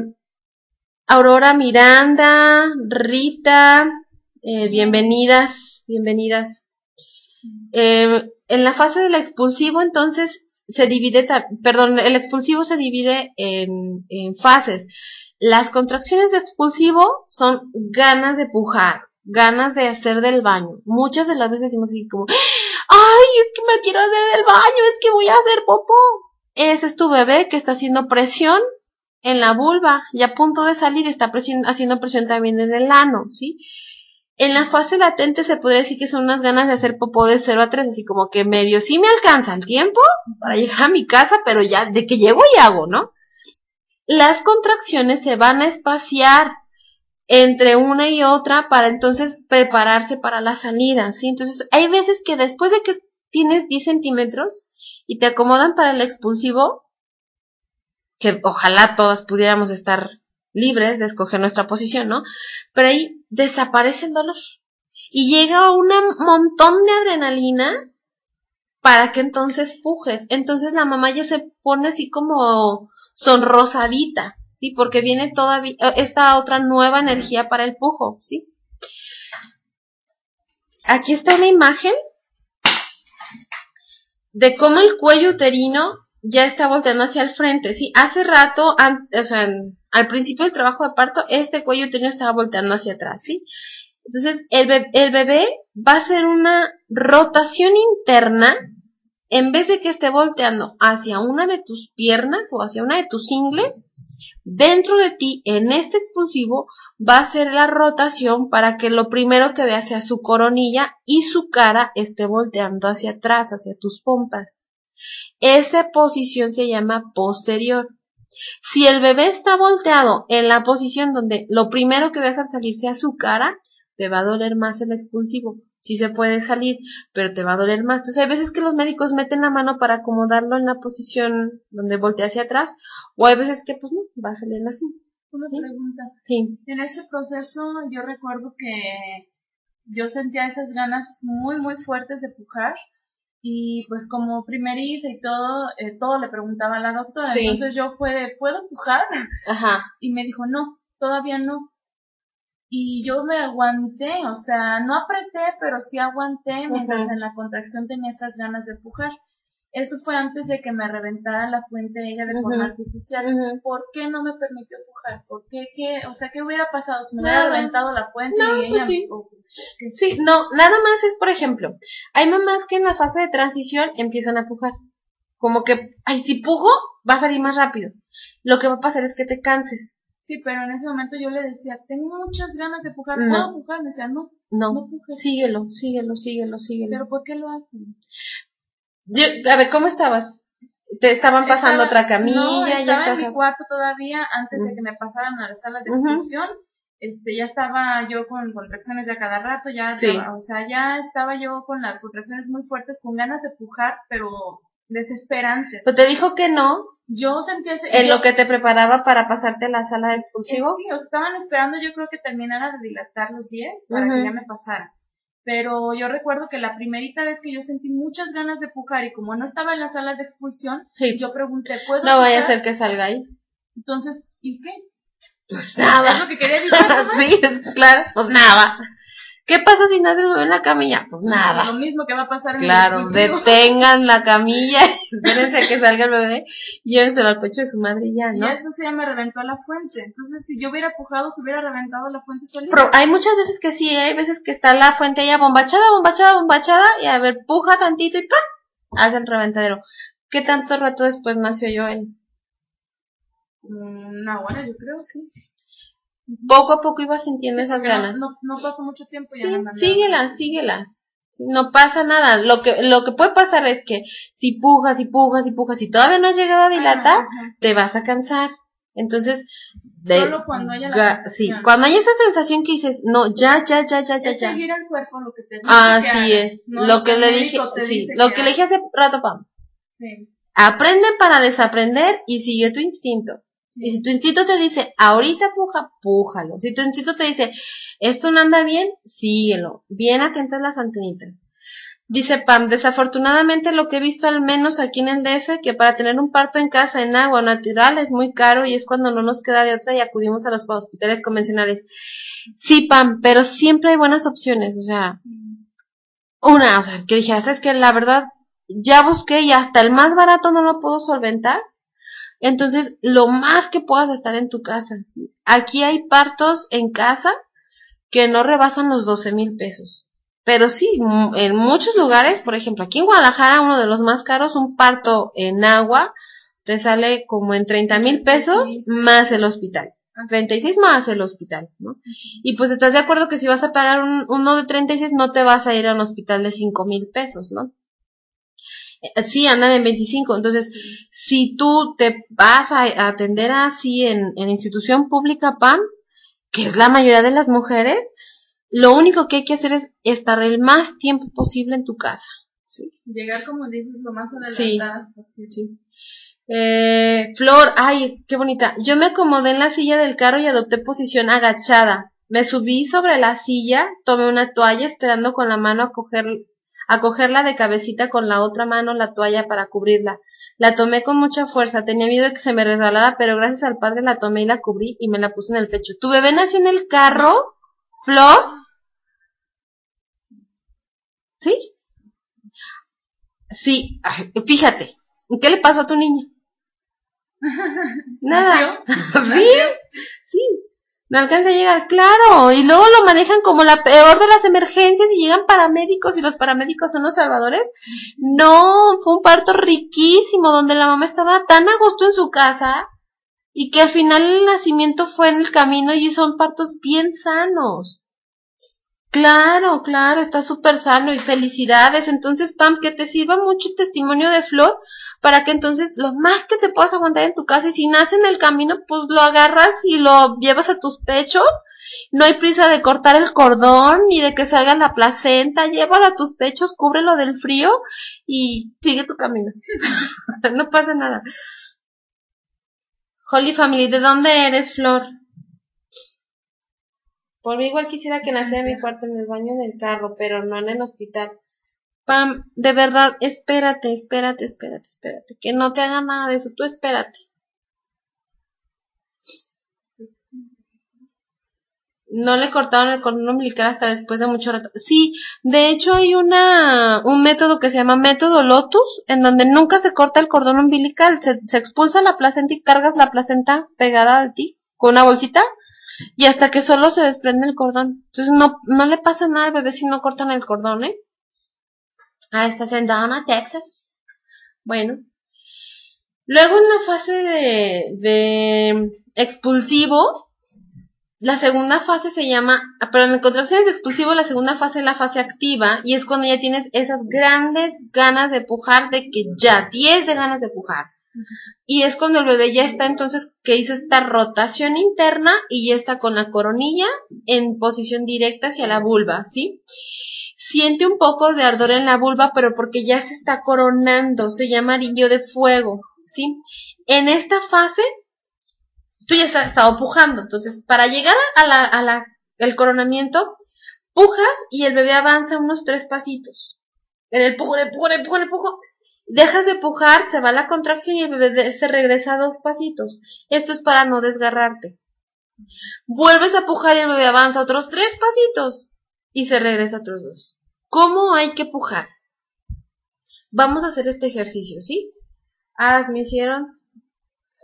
Aurora Miranda, Rita, eh, bienvenidas, bienvenidas. Eh, en la fase del expulsivo, entonces, se divide, perdón, el expulsivo se divide en, en fases. Las contracciones de expulsivo son ganas de pujar, ganas de hacer del baño. Muchas de las veces decimos así como, ay, es que me quiero hacer del baño, es que voy a hacer popó. Ese es tu bebé que está haciendo presión en la vulva y a punto de salir está haciendo presión también en el ano, ¿sí? En la fase latente se podría decir que son unas ganas de hacer popó de 0 a 3, así como que medio sí me alcanza el tiempo para llegar a mi casa, pero ya de que llego y hago, ¿no? Las contracciones se van a espaciar entre una y otra para entonces prepararse para la salida, ¿sí? Entonces, hay veces que después de que tienes 10 centímetros y te acomodan para el expulsivo, que ojalá todas pudiéramos estar libres de escoger nuestra posición, ¿no? Pero ahí desaparece el dolor. Y llega un montón de adrenalina para que entonces pujes. Entonces la mamá ya se pone así como sonrosadita, ¿sí? Porque viene todavía esta otra nueva energía para el pujo, ¿sí? Aquí está una imagen de cómo el cuello uterino ya está volteando hacia el frente, ¿sí? Hace rato, o sea, al principio del trabajo de parto, este cuello uterino estaba volteando hacia atrás, ¿sí? Entonces, el, el bebé va a hacer una rotación interna en vez de que esté volteando hacia una de tus piernas o hacia una de tus ingles, Dentro de ti, en este expulsivo, va a ser la rotación para que lo primero que veas sea su coronilla y su cara esté volteando hacia atrás, hacia tus pompas. Esa posición se llama posterior. Si el bebé está volteado en la posición donde lo primero que veas al salir sea su cara, te va a doler más el expulsivo sí se puede salir, pero te va a doler más. Entonces hay veces que los médicos meten la mano para acomodarlo en la posición donde voltea hacia atrás, o hay veces que pues no, va a salir así. Una pregunta. Sí. En ese proceso yo recuerdo que yo sentía esas ganas muy, muy fuertes de pujar y pues como primeriza y todo, eh, todo le preguntaba a la doctora. Entonces yo fue ¿puedo pujar? Ajá. Y me dijo, no, todavía no y yo me aguanté, o sea, no apreté, pero sí aguanté mientras en la contracción tenía estas ganas de pujar. Eso fue antes de que me reventara la fuente ella de forma artificial. ¿Por qué no me permitió pujar? ¿Por qué? qué? O sea, ¿qué hubiera pasado si me hubiera reventado la fuente no, y pues sí. sí, no, nada más es, por ejemplo, hay mamás que en la fase de transición empiezan a pujar. Como que, ay, si pujo, va a salir más rápido. Lo que va a pasar es que te canses Sí, pero en ese momento yo le decía, tengo muchas ganas de pujar, ¿puedo pujar? Me decía, no, no, no Síguelo, síguelo, síguelo, síguelo. ¿Pero por qué lo hacen? Yo, a ver, ¿cómo estabas? ¿Te estaban pasando otra camilla? No, estaba en mi cuarto todavía antes de que me pasaran a la sala de expulsión este, ya estaba yo con contracciones ya cada rato, ya, Sí. o sea, ya estaba yo con las contracciones muy fuertes, con ganas de pujar, pero desesperantes. Pero te dijo que no, Yo sentía ese, en yo- lo que te preparaba para pasarte a la sala de expulsivo. Sí, o sea, estaban esperando yo creo que terminara de dilatar los 10 para que ya me pasara. Pero yo recuerdo que la primerita vez que yo sentí muchas ganas de pujar y como no estaba en la sala de expulsión, Sí. yo pregunté, ¿puedo No vaya a ser que salga ahí. Entonces, ¿y qué? Pues Es nada. lo que quería evitar, sí, es claro, pues nada. ¿Qué pasa si nace el bebé en la camilla? Pues Lo nada. mismo que va a pasar en Claro, el detengan la camilla, espérense a que salga el bebé, llévenselo al pecho de su madre y ya, Y ¿no? ya después ella me reventó la fuente. Entonces, si yo hubiera pujado, se hubiera reventado la fuente solita. Pero hay muchas veces que sí, hay veces que está la fuente ya bombachada, bombachada, bombachada, y a ver, puja tantito y ¡pam! hace el reventadero. ¿Qué tanto rato después nació Joel? Una hora, yo creo, sí. Poco a poco iba sintiendo Sí, esas ganas. No, no, pasó mucho tiempo y ya Sí, síguelas, síguelas. Sí, No pasa nada. Lo que, lo que puede pasar es que si pujas y pujas y pujas y todavía no has llegado a dilatar, Ajá, ajá. te vas a cansar. Entonces, de, Solo cuando haya la sí, cuando hay esa sensación que dices, no, ya, ya, ya, ya, ya, Es ya. seguir al cuerpo lo que te dice Así que hagas, es. no lo que le dije, sí, lo que le hagas. dije hace rato, Pam. Sí, Aprende para desaprender y sigue tu instinto. Sí. Y si tu instinto te dice, ahorita puja, pújalo. Si tu instinto te dice, esto no anda bien, síguelo. Bien atentas las antenitas. Dice Pam, desafortunadamente lo que he visto al menos aquí en el DF, que para tener un parto en casa en agua natural es muy caro y es cuando no nos queda de otra y acudimos a los hospitales convencionales. Sí, Pam, pero siempre hay buenas opciones, o sea, una, o sea, que dije, ¿sabes que La verdad, ya busqué y hasta el más barato no lo puedo solventar. Entonces, lo más que puedas estar en tu casa. ¿sí? Aquí hay partos en casa que no rebasan los 12 mil pesos. Pero sí, m- en muchos lugares, por ejemplo, aquí en Guadalajara, uno de los más caros, un parto en agua, te sale como en 30 mil Sí, pesos sí. más el hospital. 36 más el hospital, ¿no? Y pues estás de acuerdo que si vas a pagar un, uno de 36 no te vas a ir a un hospital de 5 mil pesos, ¿no? Sí, andan en 25. Entonces, si tú te vas a, atender así en, en institución pública PAM, que es la mayoría de las mujeres, lo único que hay que hacer es estar el más tiempo posible en tu casa. ¿sí? Llegar, como dices, lo más Sí. adelantadas posible. Eh, Flor, ay, qué bonita. Yo me acomodé en la silla del carro y adopté posición agachada. Me subí sobre la silla, tomé una toalla esperando con la mano a coger, a cogerla de cabecita con la otra mano la toalla para cubrirla. La tomé con mucha fuerza, tenía miedo de que se me resbalara, pero gracias al padre la tomé y la cubrí y me la puse en el pecho. ¿Tu bebé nació en el carro, Flor? ¿Sí? Sí, ay, fíjate, ¿qué le pasó a tu niña? Nada. sí, sí. No alcanza a llegar, claro. Y luego lo manejan como la peor de las emergencias y llegan paramédicos y los paramédicos son los salvadores. No, fue un parto riquísimo donde la mamá estaba tan a gusto en su casa y que al final el nacimiento fue en el camino y son partos bien sanos. Claro, claro, está súper sano y felicidades. Entonces, Pam, que te sirva mucho el testimonio de Flor para que entonces lo más que te puedas aguantar en tu casa y si nace en el camino, pues lo agarras y lo llevas a tus pechos. No hay prisa de cortar el cordón ni de que salga la placenta. Llévalo a tus pechos, cúbrelo del frío y sigue tu camino. no pasa nada. Holy Family, ¿de dónde eres, Flor? Por mí igual quisiera que naciera en mi cuarto, en el baño, en el carro, pero no en el hospital. Pam, de verdad, espérate, espérate, espérate, espérate. Que no te haga nada de eso, tú espérate. No le cortaron el cordón umbilical hasta después de mucho rato. Sí, de hecho hay una, un método que se llama método Lotus, en donde nunca se corta el cordón umbilical, se, se expulsa la placenta y cargas la placenta pegada a ti con una bolsita y hasta que solo se desprende el cordón. Entonces no, no le pasa nada al bebé si no cortan el cordón, ¿eh? Ah, estás en Texas. Bueno. Luego en la fase de, de expulsivo, la segunda fase se llama, ah, pero en contracciones de expulsivo la segunda fase es la fase activa y es cuando ya tienes esas grandes ganas de pujar de que ya, 10 de ganas de pujar. Y es cuando el bebé ya está entonces que hizo esta rotación interna y ya está con la coronilla en posición directa hacia la vulva, ¿sí? Siente un poco de ardor en la vulva, pero porque ya se está coronando, se llama anillo de fuego, ¿sí? En esta fase, tú ya has estado pujando, entonces para llegar a la, a la, el coronamiento, pujas y el bebé avanza unos tres pasitos. En el pujo, el pujo, el pujo, pujo, Dejas de pujar, se va la contracción y el bebé se regresa dos pasitos. Esto es para no desgarrarte. Vuelves a pujar y el bebé avanza otros tres pasitos y se regresa otros dos. ¿Cómo hay que pujar? Vamos a hacer este ejercicio, ¿sí? Ah, me hicieron...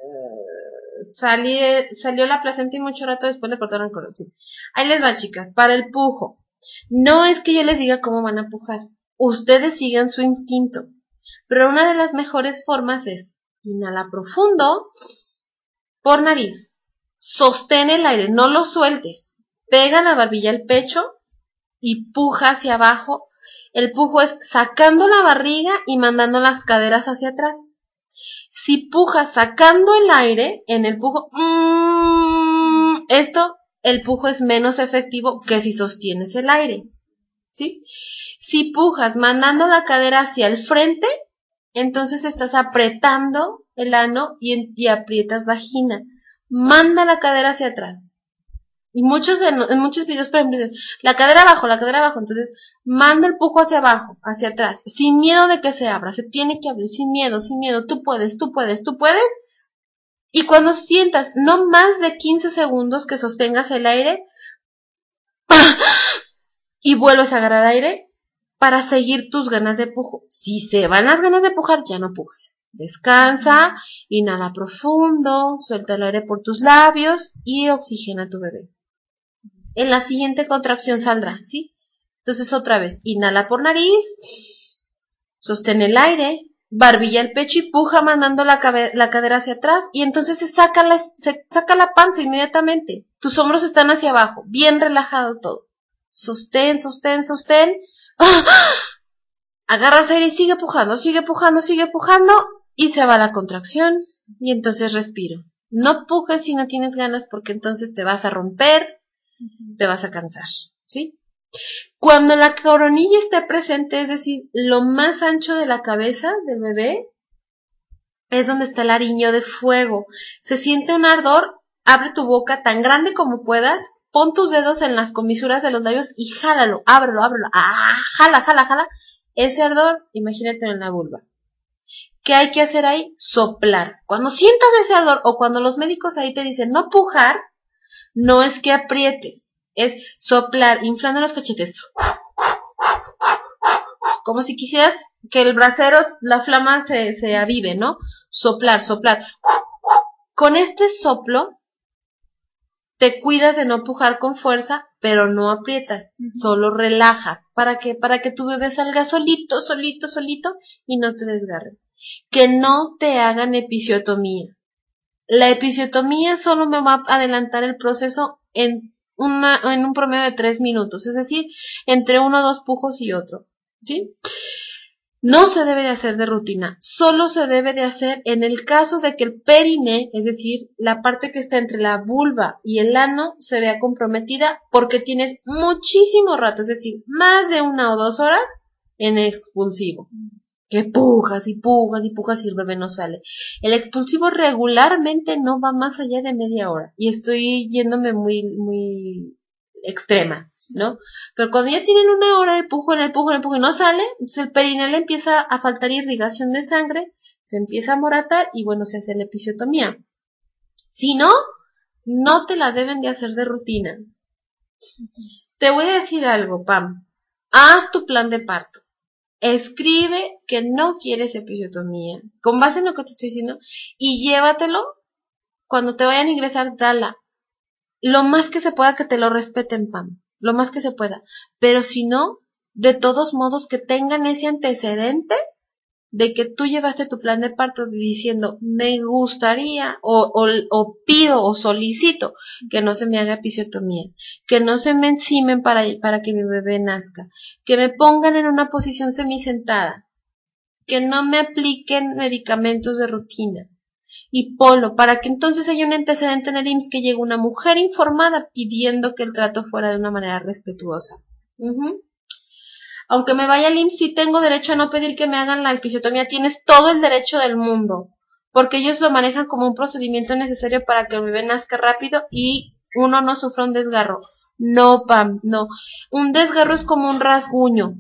Eh, salió la placenta y mucho rato después le cortaron el cordón. Ahí les va, chicas, para el pujo. No es que yo les diga cómo van a pujar. Ustedes sigan su instinto. Pero una de las mejores formas es inhala profundo por nariz. Sostén el aire, no lo sueltes. Pega la barbilla al pecho y puja hacia abajo. El pujo es sacando la barriga y mandando las caderas hacia atrás. Si pujas sacando el aire en el pujo, mmm, esto, el pujo es menos efectivo que si sostienes el aire. Si pujas mandando la cadera hacia el frente, entonces estás apretando el ano y, aprietas vagina. Manda la cadera hacia atrás. Y muchos en, muchos videos, por ejemplo, dicen, la cadera abajo, la cadera abajo. Entonces, manda el pujo hacia abajo, hacia atrás, sin miedo de que se abra. Se tiene que abrir, sin miedo, sin miedo. Tú puedes, tú puedes, tú puedes. Y cuando sientas no más de 15 segundos que sostengas el aire, y vuelves a agarrar aire, para seguir tus ganas de pujo. Si se van las ganas de pujar, ya no pujes. Descansa, inhala profundo, suelta el aire por tus labios y oxigena a tu bebé. En la siguiente contracción saldrá, ¿sí? Entonces otra vez, inhala por nariz, sostén el aire, barbilla el pecho y puja mandando la, la cadera hacia atrás y entonces se saca, la, se saca la panza inmediatamente. Tus hombros están hacia abajo, bien relajado todo. Sostén, sostén, sostén Agarras aire y sigue pujando, sigue pujando, sigue pujando y se va la contracción y entonces respiro. No pujes si no tienes ganas porque entonces te vas a romper, te vas a cansar, ¿sí? Cuando la coronilla esté presente, es decir, lo más ancho de la cabeza del bebé, es donde está el ariño de fuego. Se siente un ardor, abre tu boca tan grande como puedas pon tus dedos en las comisuras de los labios y jálalo, ábrelo, ábrelo, ah, jala, jala, jala. Ese ardor, imagínate en la vulva. ¿Qué hay que hacer ahí? Soplar. Cuando sientas ese ardor o cuando los médicos ahí te dicen no pujar, no es que aprietes, es soplar, inflando los cachetes. Como si quisieras que el brasero, la flama se, se avive, ¿no? Soplar, soplar. Con este soplo te cuidas de no pujar con fuerza, pero no aprietas, solo relaja. ¿Para qué? Para que tu bebé salga solito, solito, solito y no te desgarre. Que no te hagan episiotomía. La episiotomía solo me va a adelantar el proceso en, una, en un promedio de tres minutos, es decir, entre uno o dos pujos y otro. ¿Sí? No se debe de hacer de rutina, solo se debe de hacer en el caso de que el perine, es decir, la parte que está entre la vulva y el ano, se vea comprometida porque tienes muchísimo rato, es decir, más de una o dos horas en expulsivo. Que pujas y pujas y pujas y el bebé no sale. El expulsivo regularmente no va más allá de media hora. Y estoy yéndome muy, muy extrema, ¿no? Pero cuando ya tienen una hora el pujo, en el pujo, el pujo y no sale, entonces el perinel empieza a faltar irrigación de sangre, se empieza a moratar y bueno, se hace la episiotomía. Si no, no te la deben de hacer de rutina. Te voy a decir algo, Pam. Haz tu plan de parto. Escribe que no quieres episiotomía, con base en lo que te estoy diciendo, y llévatelo cuando te vayan a ingresar, dala lo más que se pueda que te lo respeten, Pam, lo más que se pueda. Pero si no, de todos modos que tengan ese antecedente de que tú llevaste tu plan de parto diciendo me gustaría o, o, pido o solicito que no se me haga episiotomía, que no se me encimen para, para que mi bebé nazca, que me pongan en una posición semisentada, que no me apliquen medicamentos de rutina. Y polo, para que entonces haya un antecedente en el IMSS que llegue una mujer informada pidiendo que el trato fuera de una manera respetuosa. Aunque me vaya al IMSS, sí tengo derecho a no pedir que me hagan la episiotomía. Tienes todo el derecho del mundo. Porque ellos lo manejan como un procedimiento necesario para que el bebé nazca rápido y uno no sufra un desgarro. No, Pam, no. Un desgarro es como un rasguño.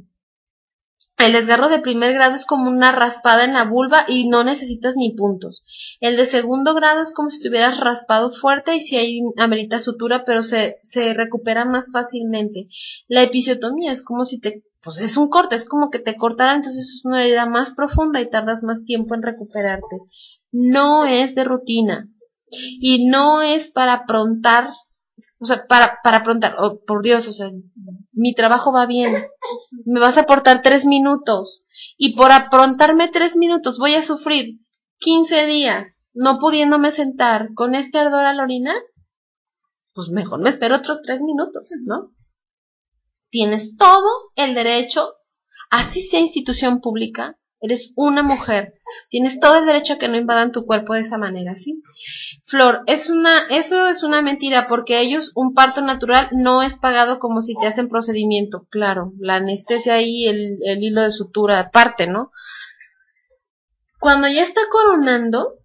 El desgarro de primer grado es como una raspada en la vulva y no necesitas ni puntos. El de segundo grado es como si tuvieras raspado fuerte y si hay amerita sutura, pero se, se recupera más fácilmente. La episiotomía es como si te, pues es un corte, es como que te cortaran, entonces es una herida más profunda y tardas más tiempo en recuperarte. No es de rutina y no es para aprontar o sea, para, para preguntar, oh, por Dios, o sea, mi trabajo va bien, me vas a aportar tres minutos, y por aprontarme tres minutos voy a sufrir quince días no pudiéndome sentar con este ardor al orinar, pues mejor me espero otros tres minutos, ¿no? Tienes todo el derecho, así sea institución pública, Eres una mujer. Tienes todo el derecho a que no invadan tu cuerpo de esa manera, ¿sí? Flor, es una, eso es una mentira porque ellos, un parto natural no es pagado como si te hacen procedimiento. Claro, la anestesia y el, el hilo de sutura aparte, ¿no? Cuando ya está coronando,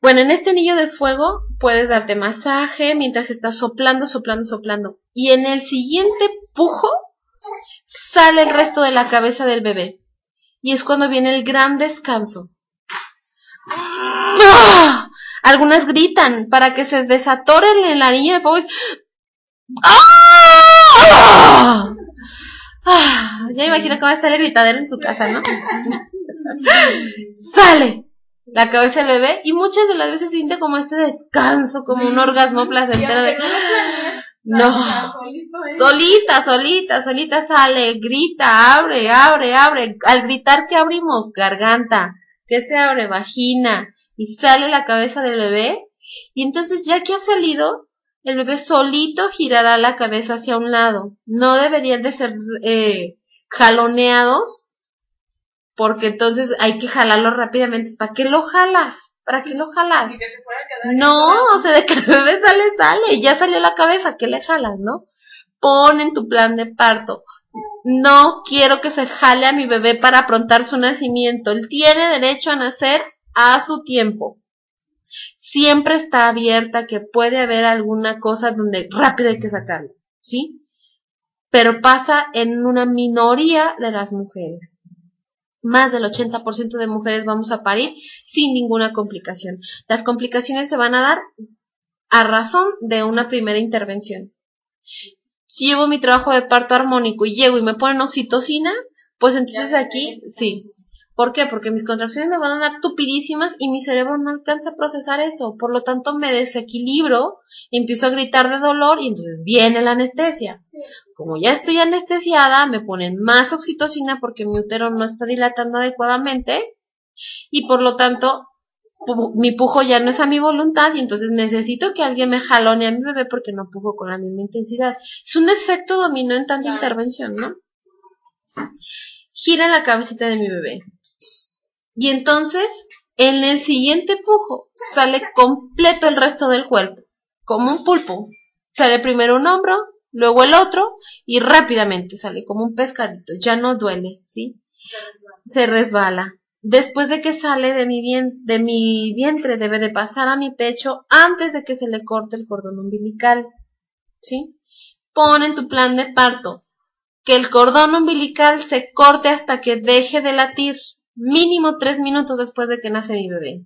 bueno, en este anillo de fuego puedes darte masaje mientras estás soplando, soplando, soplando. Y en el siguiente pujo sale el resto de la cabeza del bebé y es cuando viene el gran descanso. ¡Ah! Algunas gritan para que se desatoren en la niña de fuego. ¡Ah! ¡Ah! Ya imagino cómo está el gritadero en su casa, ¿no? Sale la cabeza del bebé y muchas de las veces siente como este descanso, como un orgasmo placentero de... No, solita, solita, solita sale, grita, abre, abre, abre. Al gritar que abrimos garganta, que se abre vagina y sale la cabeza del bebé. Y entonces ya que ha salido, el bebé solito girará la cabeza hacia un lado. No deberían de ser eh, jaloneados, porque entonces hay que jalarlo rápidamente. ¿Para qué lo jalas? ¿Para qué lo jalas? No, o sea, de que el bebé sale, sale, ya salió la cabeza, ¿qué le jalas, no? Pon en tu plan de parto. No quiero que se jale a mi bebé para aprontar su nacimiento. Él tiene derecho a nacer a su tiempo. Siempre está abierta que puede haber alguna cosa donde rápido hay que sacarlo, ¿sí? Pero pasa en una minoría de las mujeres más del 80% de mujeres vamos a parir sin ninguna complicación. Las complicaciones se van a dar a razón de una primera intervención. Si llevo mi trabajo de parto armónico y llego y me ponen oxitocina, pues entonces aquí sí, ¿Por qué? Porque mis contracciones me van a dar tupidísimas y mi cerebro no alcanza a procesar eso. Por lo tanto, me desequilibro, empiezo a gritar de dolor y entonces viene la anestesia. Como ya estoy anestesiada, me ponen más oxitocina porque mi útero no está dilatando adecuadamente y por lo tanto mi pujo ya no es a mi voluntad y entonces necesito que alguien me jalone a mi bebé porque no pujo con la misma intensidad. Es un efecto dominó en tanta intervención, ¿no? Gira la cabecita de mi bebé. Y entonces, en el siguiente pujo, sale completo el resto del cuerpo, como un pulpo. Sale primero un hombro, luego el otro, y rápidamente sale como un pescadito. Ya no duele, ¿sí? Se resbala. Después de que sale de mi, de mi vientre, debe de pasar a mi pecho antes de que se le corte el cordón umbilical. ¿Sí? Pon en tu plan de parto que el cordón umbilical se corte hasta que deje de latir mínimo tres minutos después de que nace mi bebé.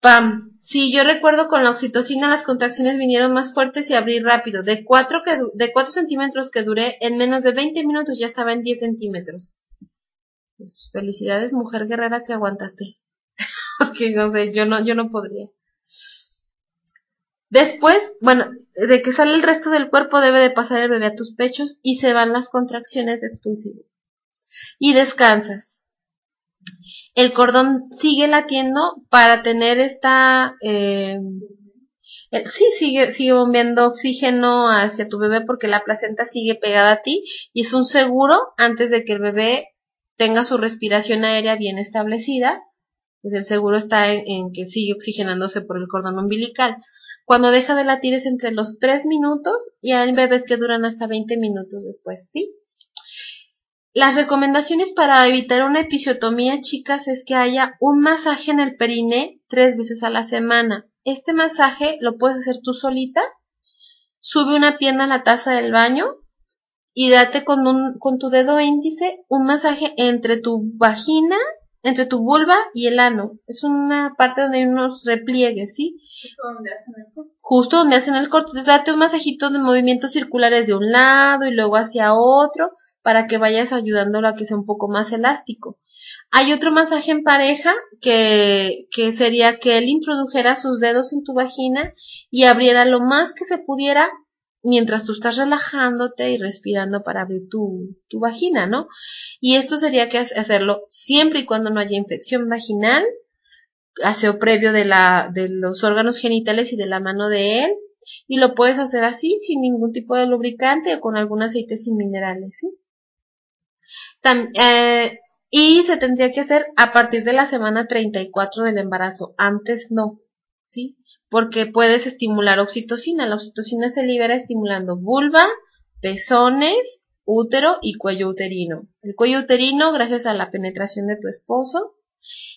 Pam. Sí, yo recuerdo con la oxitocina las contracciones vinieron más fuertes y abrí rápido. De cuatro centímetros que duré, en menos de 20 minutos ya estaba en 10 centímetros. Pues, felicidades, mujer guerrera que aguantaste. Porque no sé, yo no, yo no podría. Después, bueno, de que sale el resto del cuerpo debe de pasar el bebé a tus pechos y se van las contracciones expulsivas y descansas. El cordón sigue latiendo para tener esta... Eh, sí, sigue, sigue bombeando oxígeno hacia tu bebé porque la placenta sigue pegada a ti y es un seguro antes de que el bebé tenga su respiración aérea bien establecida, pues el seguro está en, que sigue oxigenándose por el cordón umbilical. Cuando deja de latir es entre los 3 minutos y hay bebés que duran hasta 20 minutos después, ¿sí? Las recomendaciones para evitar una episiotomía, chicas, es que haya un masaje en el perine tres veces a la semana. Este masaje lo puedes hacer tú solita. Sube una pierna a la taza del baño y date con, un, con tu dedo índice un masaje entre tu vagina entre tu vulva y el ano. Es una parte donde hay unos repliegues, ¿sí? Justo donde hacen el corte. Justo donde hacen el corte. Entonces date un masajito de movimientos circulares de un lado y luego hacia otro para que vayas ayudándolo a que sea un poco más elástico. Hay otro masaje en pareja que, sería que él introdujera sus dedos en tu vagina y abriera lo más que se pudiera mientras tú estás relajándote y respirando para abrir tu, vagina, ¿no? Y esto sería que hacerlo siempre y cuando no haya infección vaginal, aseo previo de, de los órganos genitales y de la mano de él, y lo puedes hacer así, sin ningún tipo de lubricante o con algún aceite sin minerales, ¿sí? Eh, y se tendría que hacer a partir de la semana 34 del embarazo, antes no, ¿sí? porque puedes estimular oxitocina. La oxitocina se libera estimulando vulva, pezones, útero y cuello uterino. El cuello uterino gracias a la penetración de tu esposo,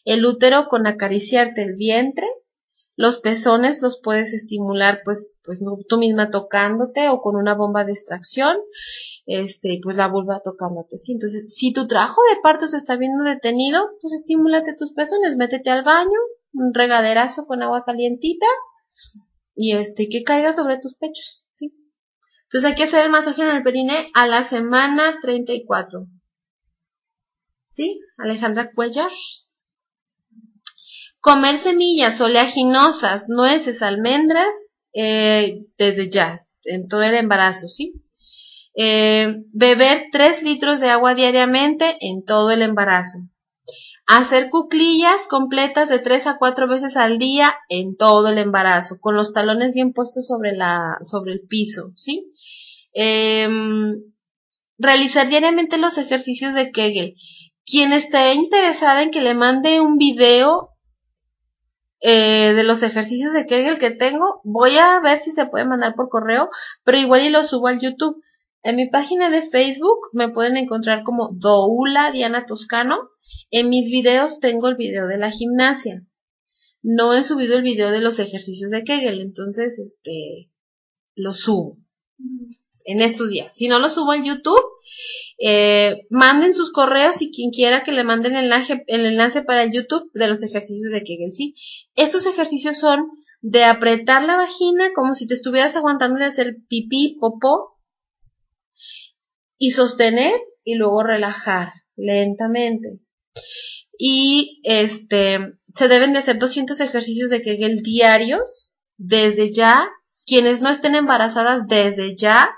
el útero con acariciarte el vientre, los pezones los puedes estimular pues, pues tú misma tocándote o con una bomba de extracción, este, pues la vulva tocándote. ¿sí? Entonces, si tu trabajo de parto se está viendo detenido, pues estimúlate tus pezones, métete al baño, un regaderazo con agua calientita y este que caiga sobre tus pechos, ¿sí? Entonces hay que hacer el masaje en el perine a la semana 34. ¿Sí? Alejandra Cuellar. Comer semillas oleaginosas, nueces, almendras, eh, desde ya, en todo el embarazo, ¿sí? Eh, beber 3 litros de agua diariamente en todo el embarazo. Hacer cuclillas completas de tres a cuatro veces al día en todo el embarazo, con los talones bien puestos sobre la, sobre el piso, ¿sí? Em, realizar diariamente los ejercicios de Kegel. Quien esté interesada en que le mande un video eh, de los ejercicios de Kegel que tengo, voy a ver si se puede mandar por correo, pero igual y lo subo al YouTube. En mi página de Facebook me pueden encontrar como Doula Diana Toscano en mis videos tengo el video de la gimnasia. No he subido el video de los ejercicios de Kegel, entonces este lo subo en estos días. Si no lo subo en YouTube, eh, manden sus correos y quien quiera que le manden el enlace, el enlace para el YouTube de los ejercicios de Kegel. Sí, estos ejercicios son de apretar la vagina como si te estuvieras aguantando de hacer pipí, popó y sostener y luego relajar lentamente y este se deben de hacer 200 ejercicios de Kegel diarios desde ya. Quienes no estén embarazadas desde ya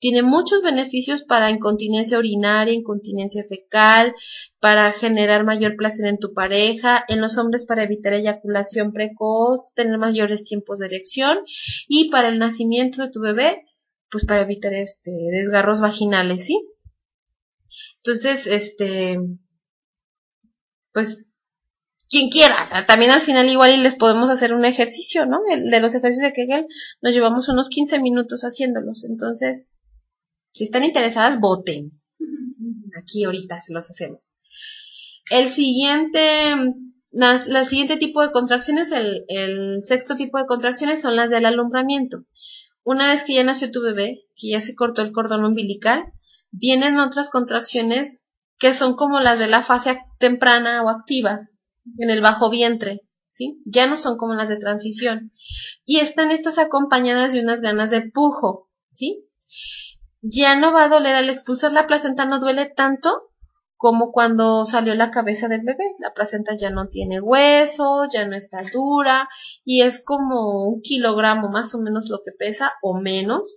tiene muchos beneficios para incontinencia urinaria, incontinencia fecal, para generar mayor placer en tu pareja, en los hombres para evitar eyaculación precoz, tener mayores tiempos de erección y para el nacimiento de tu bebé, pues para evitar este desgarros vaginales, ¿sí? Entonces, este pues quien quiera. También al final igual y les podemos hacer un ejercicio, ¿no? El de los ejercicios de Kegel nos llevamos unos 15 minutos haciéndolos. Entonces, si están interesadas, voten. Aquí ahorita se los hacemos. El siguiente, la, siguiente tipo de contracciones, el, el sexto tipo de contracciones son las del alumbramiento. Una vez que ya nació tu bebé, que ya se cortó el cordón umbilical, vienen otras contracciones que son como las de la fase temprana o activa en el bajo vientre, ¿sí? Ya no son como las de transición. Y están estas acompañadas de unas ganas de pujo, ¿sí? Ya no va a doler al expulsar la placenta, no duele tanto como cuando salió la cabeza del bebé. La placenta ya no tiene hueso, ya no está dura y es como un kilogramo más o menos lo que pesa o menos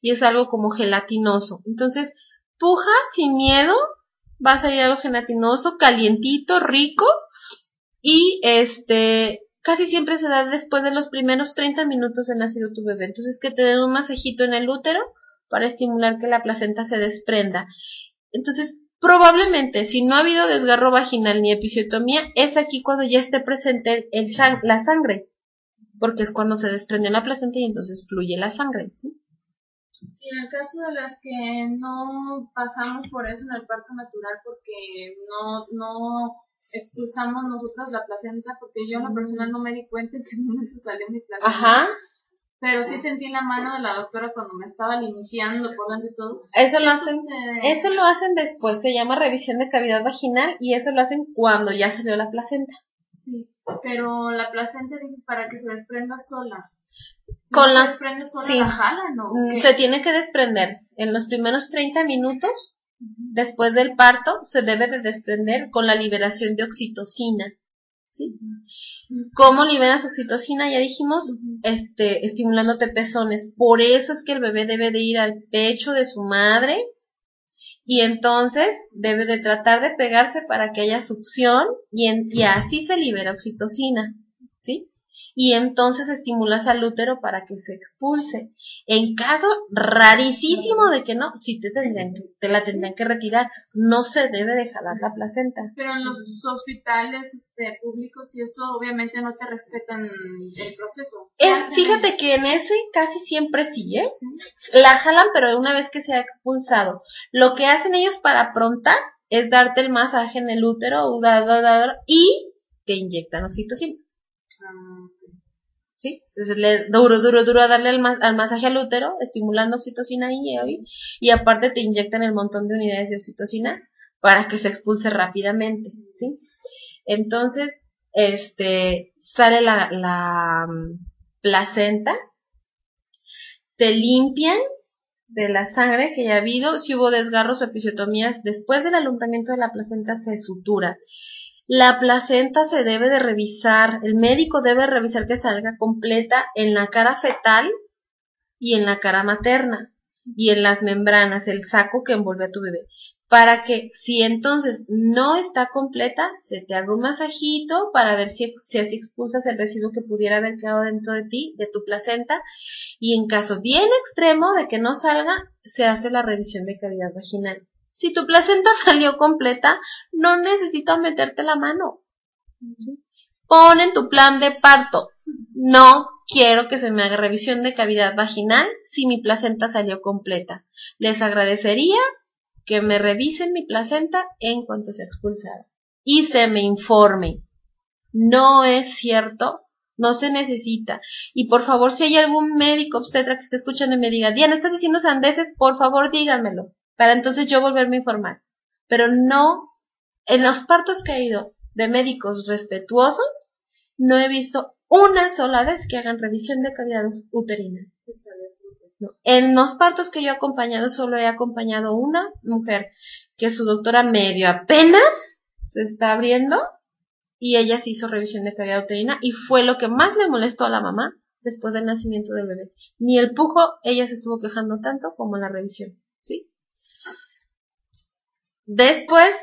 y es algo como gelatinoso. Entonces, puja sin miedo vas a ir algo gelatinoso, calientito, rico y este casi siempre se da después de los primeros 30 minutos de nacido tu bebé. Entonces que te den un masajito en el útero para estimular que la placenta se desprenda. Entonces, Probablemente, si no ha habido desgarro vaginal ni episiotomía, es aquí cuando ya esté presente el la sangre, porque es cuando se desprende la placenta y entonces fluye la sangre. ¿sí? Y en el caso de las que no pasamos por eso en el parto natural, porque no, no expulsamos nosotras la placenta, porque yo en lo personal no me di cuenta en qué momento salió mi placenta. Ajá. Pero sí sentí la mano de la doctora cuando me estaba limpiando por dentro y todo. Eso lo hacen, eso lo hacen después, se llama revisión de cavidad vaginal y eso lo hacen cuando ya salió la placenta. Sí, pero la placenta dices para que se desprenda sola. con la, se desprende sola la jala, ¿no? Mm, se tiene que desprender en los primeros 30 minutos después del parto se debe de desprender con la liberación de oxitocina. ¿Sí? ¿Cómo liberas oxitocina? Ya dijimos, este, estimulándote pezones. Por eso es que el bebé debe de ir al pecho de su madre y entonces debe de tratar de pegarse para que haya succión y, y así se libera oxitocina, ¿sí? Y entonces estimulas al útero para que se expulse. En caso rarísimo de que no, si te tendrían te la tendrían que retirar, no se debe de jalar la placenta. Pero en los hospitales este, públicos y eso obviamente no te respetan el proceso. fíjate que en ese casi siempre sí, ¿eh? La jalan, pero una vez que se ha expulsado. Lo que hacen ellos para prontar es darte el masaje en el útero y te inyectan oxitocina. ¿Sí? Entonces le duro, duro, duro a darle al, masaje al útero, estimulando oxitocina ahí, ¿eh? y aparte te inyectan el montón de unidades de oxitocina para que se expulse rápidamente, ¿sí? Entonces, este, sale la, la mm, placenta, te limpian de la sangre que ya ha habido, si hubo desgarros o episiotomías, después del alumbramiento de la placenta se sutura. La placenta se debe de revisar, el médico debe revisar que salga completa en la cara fetal y en la cara materna y en las membranas, el saco que envuelve a tu bebé, para que si entonces no está completa, se te haga un masajito para ver si, si así expulsas el residuo que pudiera haber quedado dentro de ti, de tu placenta, y en caso bien extremo de que no salga, se hace la revisión de cavidad vaginal. Si tu placenta salió completa, no necesitas meterte la mano. Pon en tu plan de parto. No quiero que se me haga revisión de cavidad vaginal si mi placenta salió completa. Les agradecería que me revisen mi placenta en cuanto se expulsara y se me informe. No es cierto, no se necesita. Y por favor, si hay algún médico obstetra que esté escuchando y me diga, Diana, estás diciendo sandeces, por favor díganmelo para entonces yo volverme a informar. Pero no, en los partos que he ido de médicos respetuosos, no he visto una sola vez que hagan revisión de calidad uterina. En los partos que yo he acompañado, solo he acompañado una mujer que su doctora medio apenas se está abriendo y ella se hizo revisión de calidad uterina y fue lo que más le molestó a la mamá después del nacimiento del bebé. Ni el pujo ella se estuvo quejando tanto como la revisión, ¿sí? Después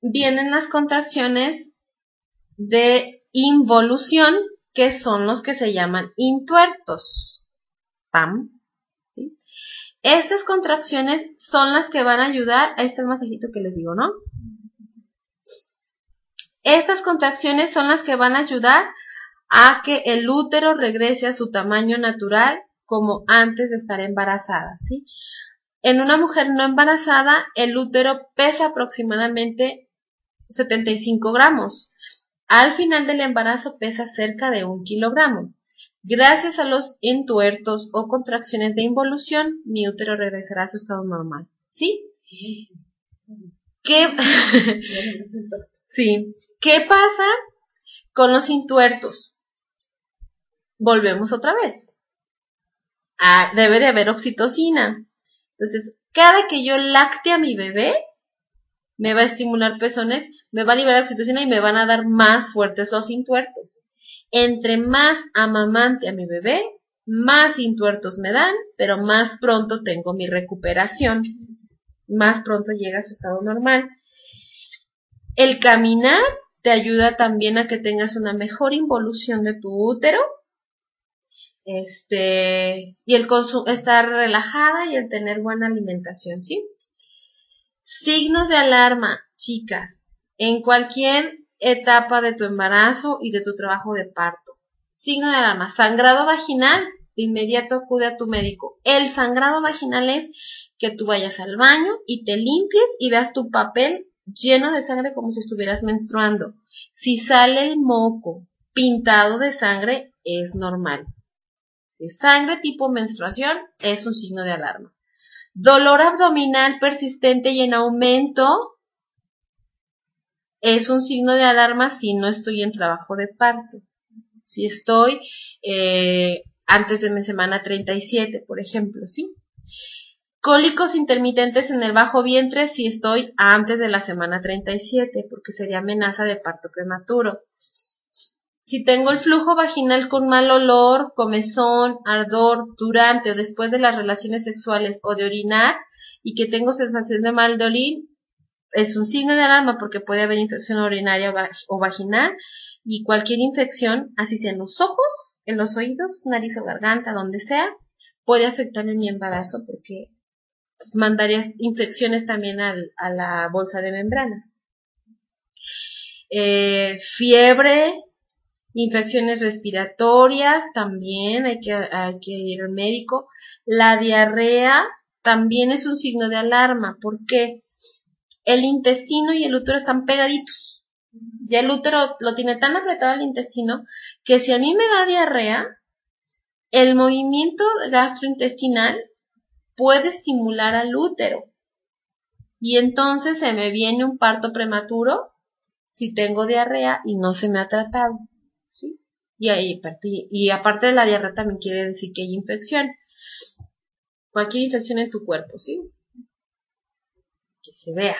vienen las contracciones de involución, que son los que se llaman intuertos. Estas contracciones son las que van a ayudar, a este masajito que les digo, ¿no? Estas contracciones son las que van a ayudar a que el útero regrese a su tamaño natural como antes de estar embarazada, ¿sí? En una mujer no embarazada, el útero pesa aproximadamente 75 gramos. Al final del embarazo pesa cerca de un kilogramo. Gracias a los entuertos o contracciones de involución, mi útero regresará a su estado normal. ¿Sí? ¿Qué, sí. ¿Qué pasa con los intuertos? Volvemos otra vez. Ah, debe de haber oxitocina. Entonces, cada que yo lacte a mi bebé, me va a estimular pezones, me va a liberar oxitocina y me van a dar más fuertes los intuertos. Entre más amamante a mi bebé, más intuertos me dan, pero más pronto tengo mi recuperación. Más pronto llega a su estado normal. El caminar te ayuda también a que tengas una mejor involución de tu útero este, y el estar relajada y el tener buena alimentación, ¿sí? Signos de alarma, chicas, en cualquier etapa de tu embarazo y de tu trabajo de parto. Signo de alarma, sangrado vaginal, de inmediato acude a tu médico. El sangrado vaginal es que tú vayas al baño y te limpies y veas tu papel lleno de sangre como si estuvieras menstruando. Si sale el moco pintado de sangre, es normal. Si es sangre tipo menstruación, es un signo de alarma. Dolor abdominal persistente y en aumento es un signo de alarma si no estoy en trabajo de parto. Si estoy eh, antes de mi semana 37, por ejemplo, ¿sí? Cólicos intermitentes en el bajo vientre si estoy antes de la semana 37, porque sería amenaza de parto prematuro. Si tengo el flujo vaginal con mal olor, comezón, ardor, durante o después de las relaciones sexuales o de orinar y que tengo sensación de mal de es un signo de alarma porque puede haber infección urinaria o vaginal y cualquier infección, así sea en los ojos, en los oídos, nariz o garganta, donde sea, puede afectar en mi embarazo porque mandaría infecciones también a la bolsa de membranas. Eh, fiebre, infecciones respiratorias, también hay que, hay que ir al médico. La diarrea también es un signo de alarma porque el intestino y el útero están pegaditos. Ya el útero lo tiene tan apretado el intestino que si a mí me da diarrea, el movimiento gastrointestinal puede estimular al útero. Y entonces se me viene un parto prematuro si tengo diarrea y no se me ha tratado. Y, ahí, y aparte de la diarrea también quiere decir que hay infección. Cualquier infección en tu cuerpo, ¿sí? Que se vea.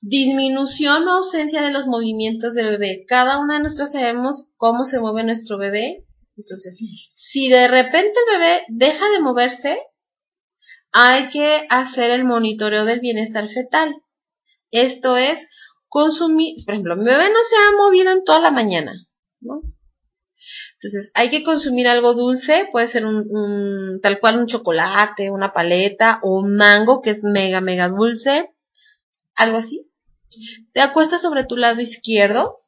Disminución o ausencia de los movimientos del bebé. Cada una de nosotros sabemos cómo se mueve nuestro bebé. Entonces, si de repente el bebé deja de moverse, hay que hacer el monitoreo del bienestar fetal. Esto es consumir, por ejemplo, mi bebé no se ha movido en toda la mañana, Entonces, hay que consumir algo dulce, puede ser un, tal cual un chocolate, una paleta o un mango que es mega, mega dulce, algo así. Te acuestas sobre tu lado izquierdo,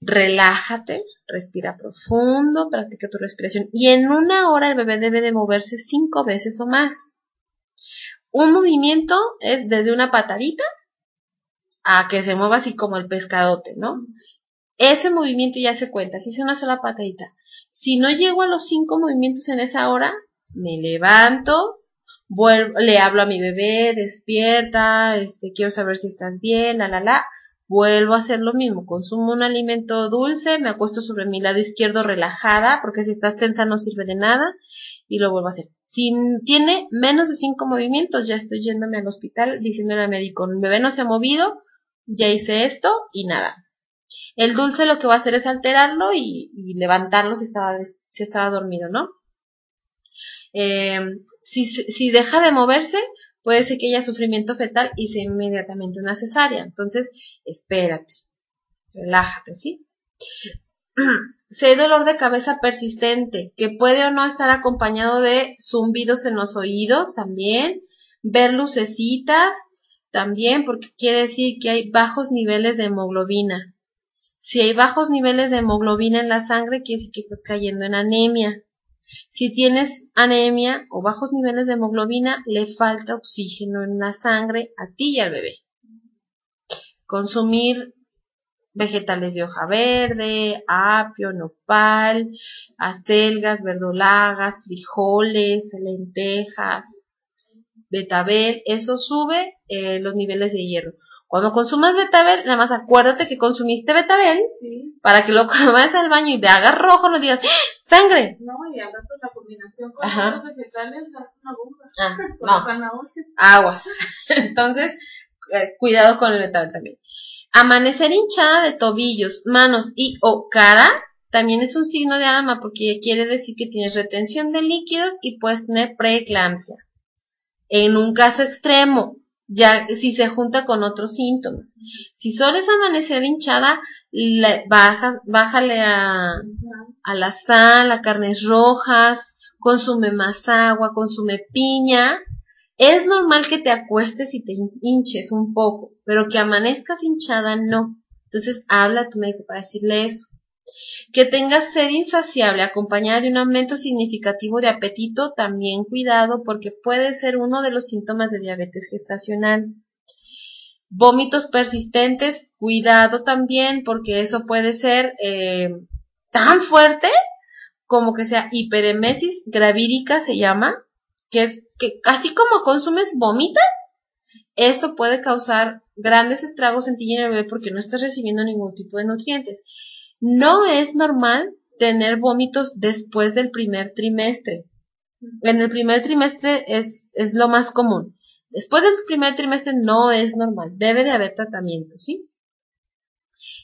relájate, respira profundo, practica tu respiración y en una hora el bebé debe de moverse cinco veces o más. Un movimiento es desde una patadita a que se mueva así como el pescadote, ¿no? Ese movimiento ya se cuenta, si es una sola patadita. Si no llego a los cinco movimientos en esa hora, me levanto, vuelvo, le hablo a mi bebé, despierta, este, quiero saber si estás bien, la, la, la Vuelvo a hacer lo mismo, consumo un alimento dulce, me acuesto sobre mi lado izquierdo relajada, porque si estás tensa no sirve de nada, y lo vuelvo a hacer. Si tiene menos de cinco movimientos, ya estoy yéndome al hospital diciéndole al médico, mi bebé no se ha movido, ya hice esto y nada. El dulce lo que va a hacer es alterarlo y, levantarlo si estaba, si estaba dormido, ¿no? Eh, si, si deja de moverse, puede ser que haya sufrimiento fetal y sea inmediatamente una cesárea. Entonces, espérate, relájate, ¿sí? si hay dolor de cabeza persistente, que puede o no estar acompañado de zumbidos en los oídos también, ver lucecitas también, porque quiere decir que hay bajos niveles de hemoglobina. Si hay bajos niveles de hemoglobina en la sangre, quiere decir que estás cayendo en anemia. Si tienes anemia o bajos niveles de hemoglobina, le falta oxígeno en la sangre a ti y al bebé. Consumir vegetales de hoja verde, apio, nopal, acelgas, verdolagas, frijoles, lentejas, betabel, eso sube eh, los niveles de hierro. Cuando consumas betabel, nada más acuérdate que consumiste betabel para que lo vayas al baño y te hagas rojo, no digas ¡Ah! ¡sangre! No, y al rato la combinación con los vegetales hace una bomba. Ah, no. Aguas. Entonces, eh, cuidado con el betabel también. Amanecer hinchada de tobillos, manos y o cara también es un signo de alarma porque quiere decir que tienes retención de líquidos y puedes tener preeclampsia. En un caso extremo, ya si se junta con otros síntomas. Si solo es amanecer hinchada, baja, bájale a la sal, a carnes rojas, consume más agua, consume piña, Es normal que te acuestes y te hinches un poco, pero que amanezcas hinchada no. Entonces habla a tu médico para decirle eso. Que tengas sed insaciable acompañada de un aumento significativo de apetito, también cuidado porque puede ser uno de los síntomas de diabetes gestacional. Vómitos persistentes, cuidado también porque eso puede ser eh, tan fuerte como que sea hiperemesis gravídica se llama, que es que así como consumes vomitas, esto puede causar grandes estragos en ti y en el bebé porque no estás recibiendo ningún tipo de nutrientes. No es normal tener vómitos después del primer trimestre. En el primer trimestre es, es lo más común. Después del primer trimestre no es normal. Debe de haber tratamiento, ¿sí?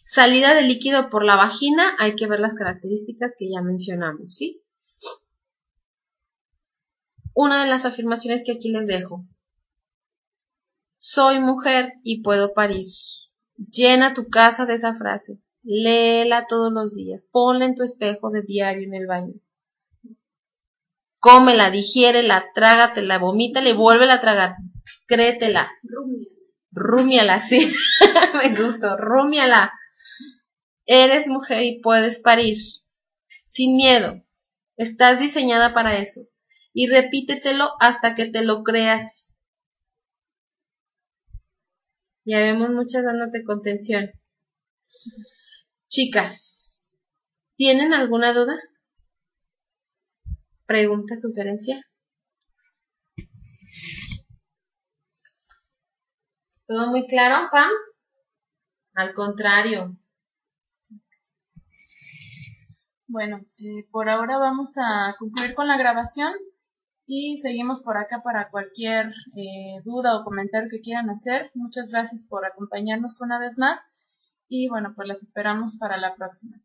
Salida de líquido por la vagina, hay que ver las características que ya mencionamos, ¿sí? Una de las afirmaciones que aquí les dejo. Soy mujer y puedo parir. Llena tu casa de esa frase. Léela todos los días. Ponla en tu espejo de diario en el baño. Cómela, digiérela, trágatela, vomítala y vuélvela a tragar. Créetela. Rúmiala, sí. Me gustó. Rúmiala. Eres mujer y puedes parir. Sin miedo. Estás diseñada para eso. Y repítetelo hasta que te lo creas. Ya vemos muchas dándote contención. Chicas, ¿tienen alguna duda? ¿Pregunta, sugerencia? ¿Todo muy claro, Pam? Al contrario. Bueno, eh, por ahora vamos a concluir con la grabación y seguimos por acá para cualquier eh, duda o comentario que quieran hacer. Muchas gracias por acompañarnos una vez más y bueno, pues las esperamos para la próxima.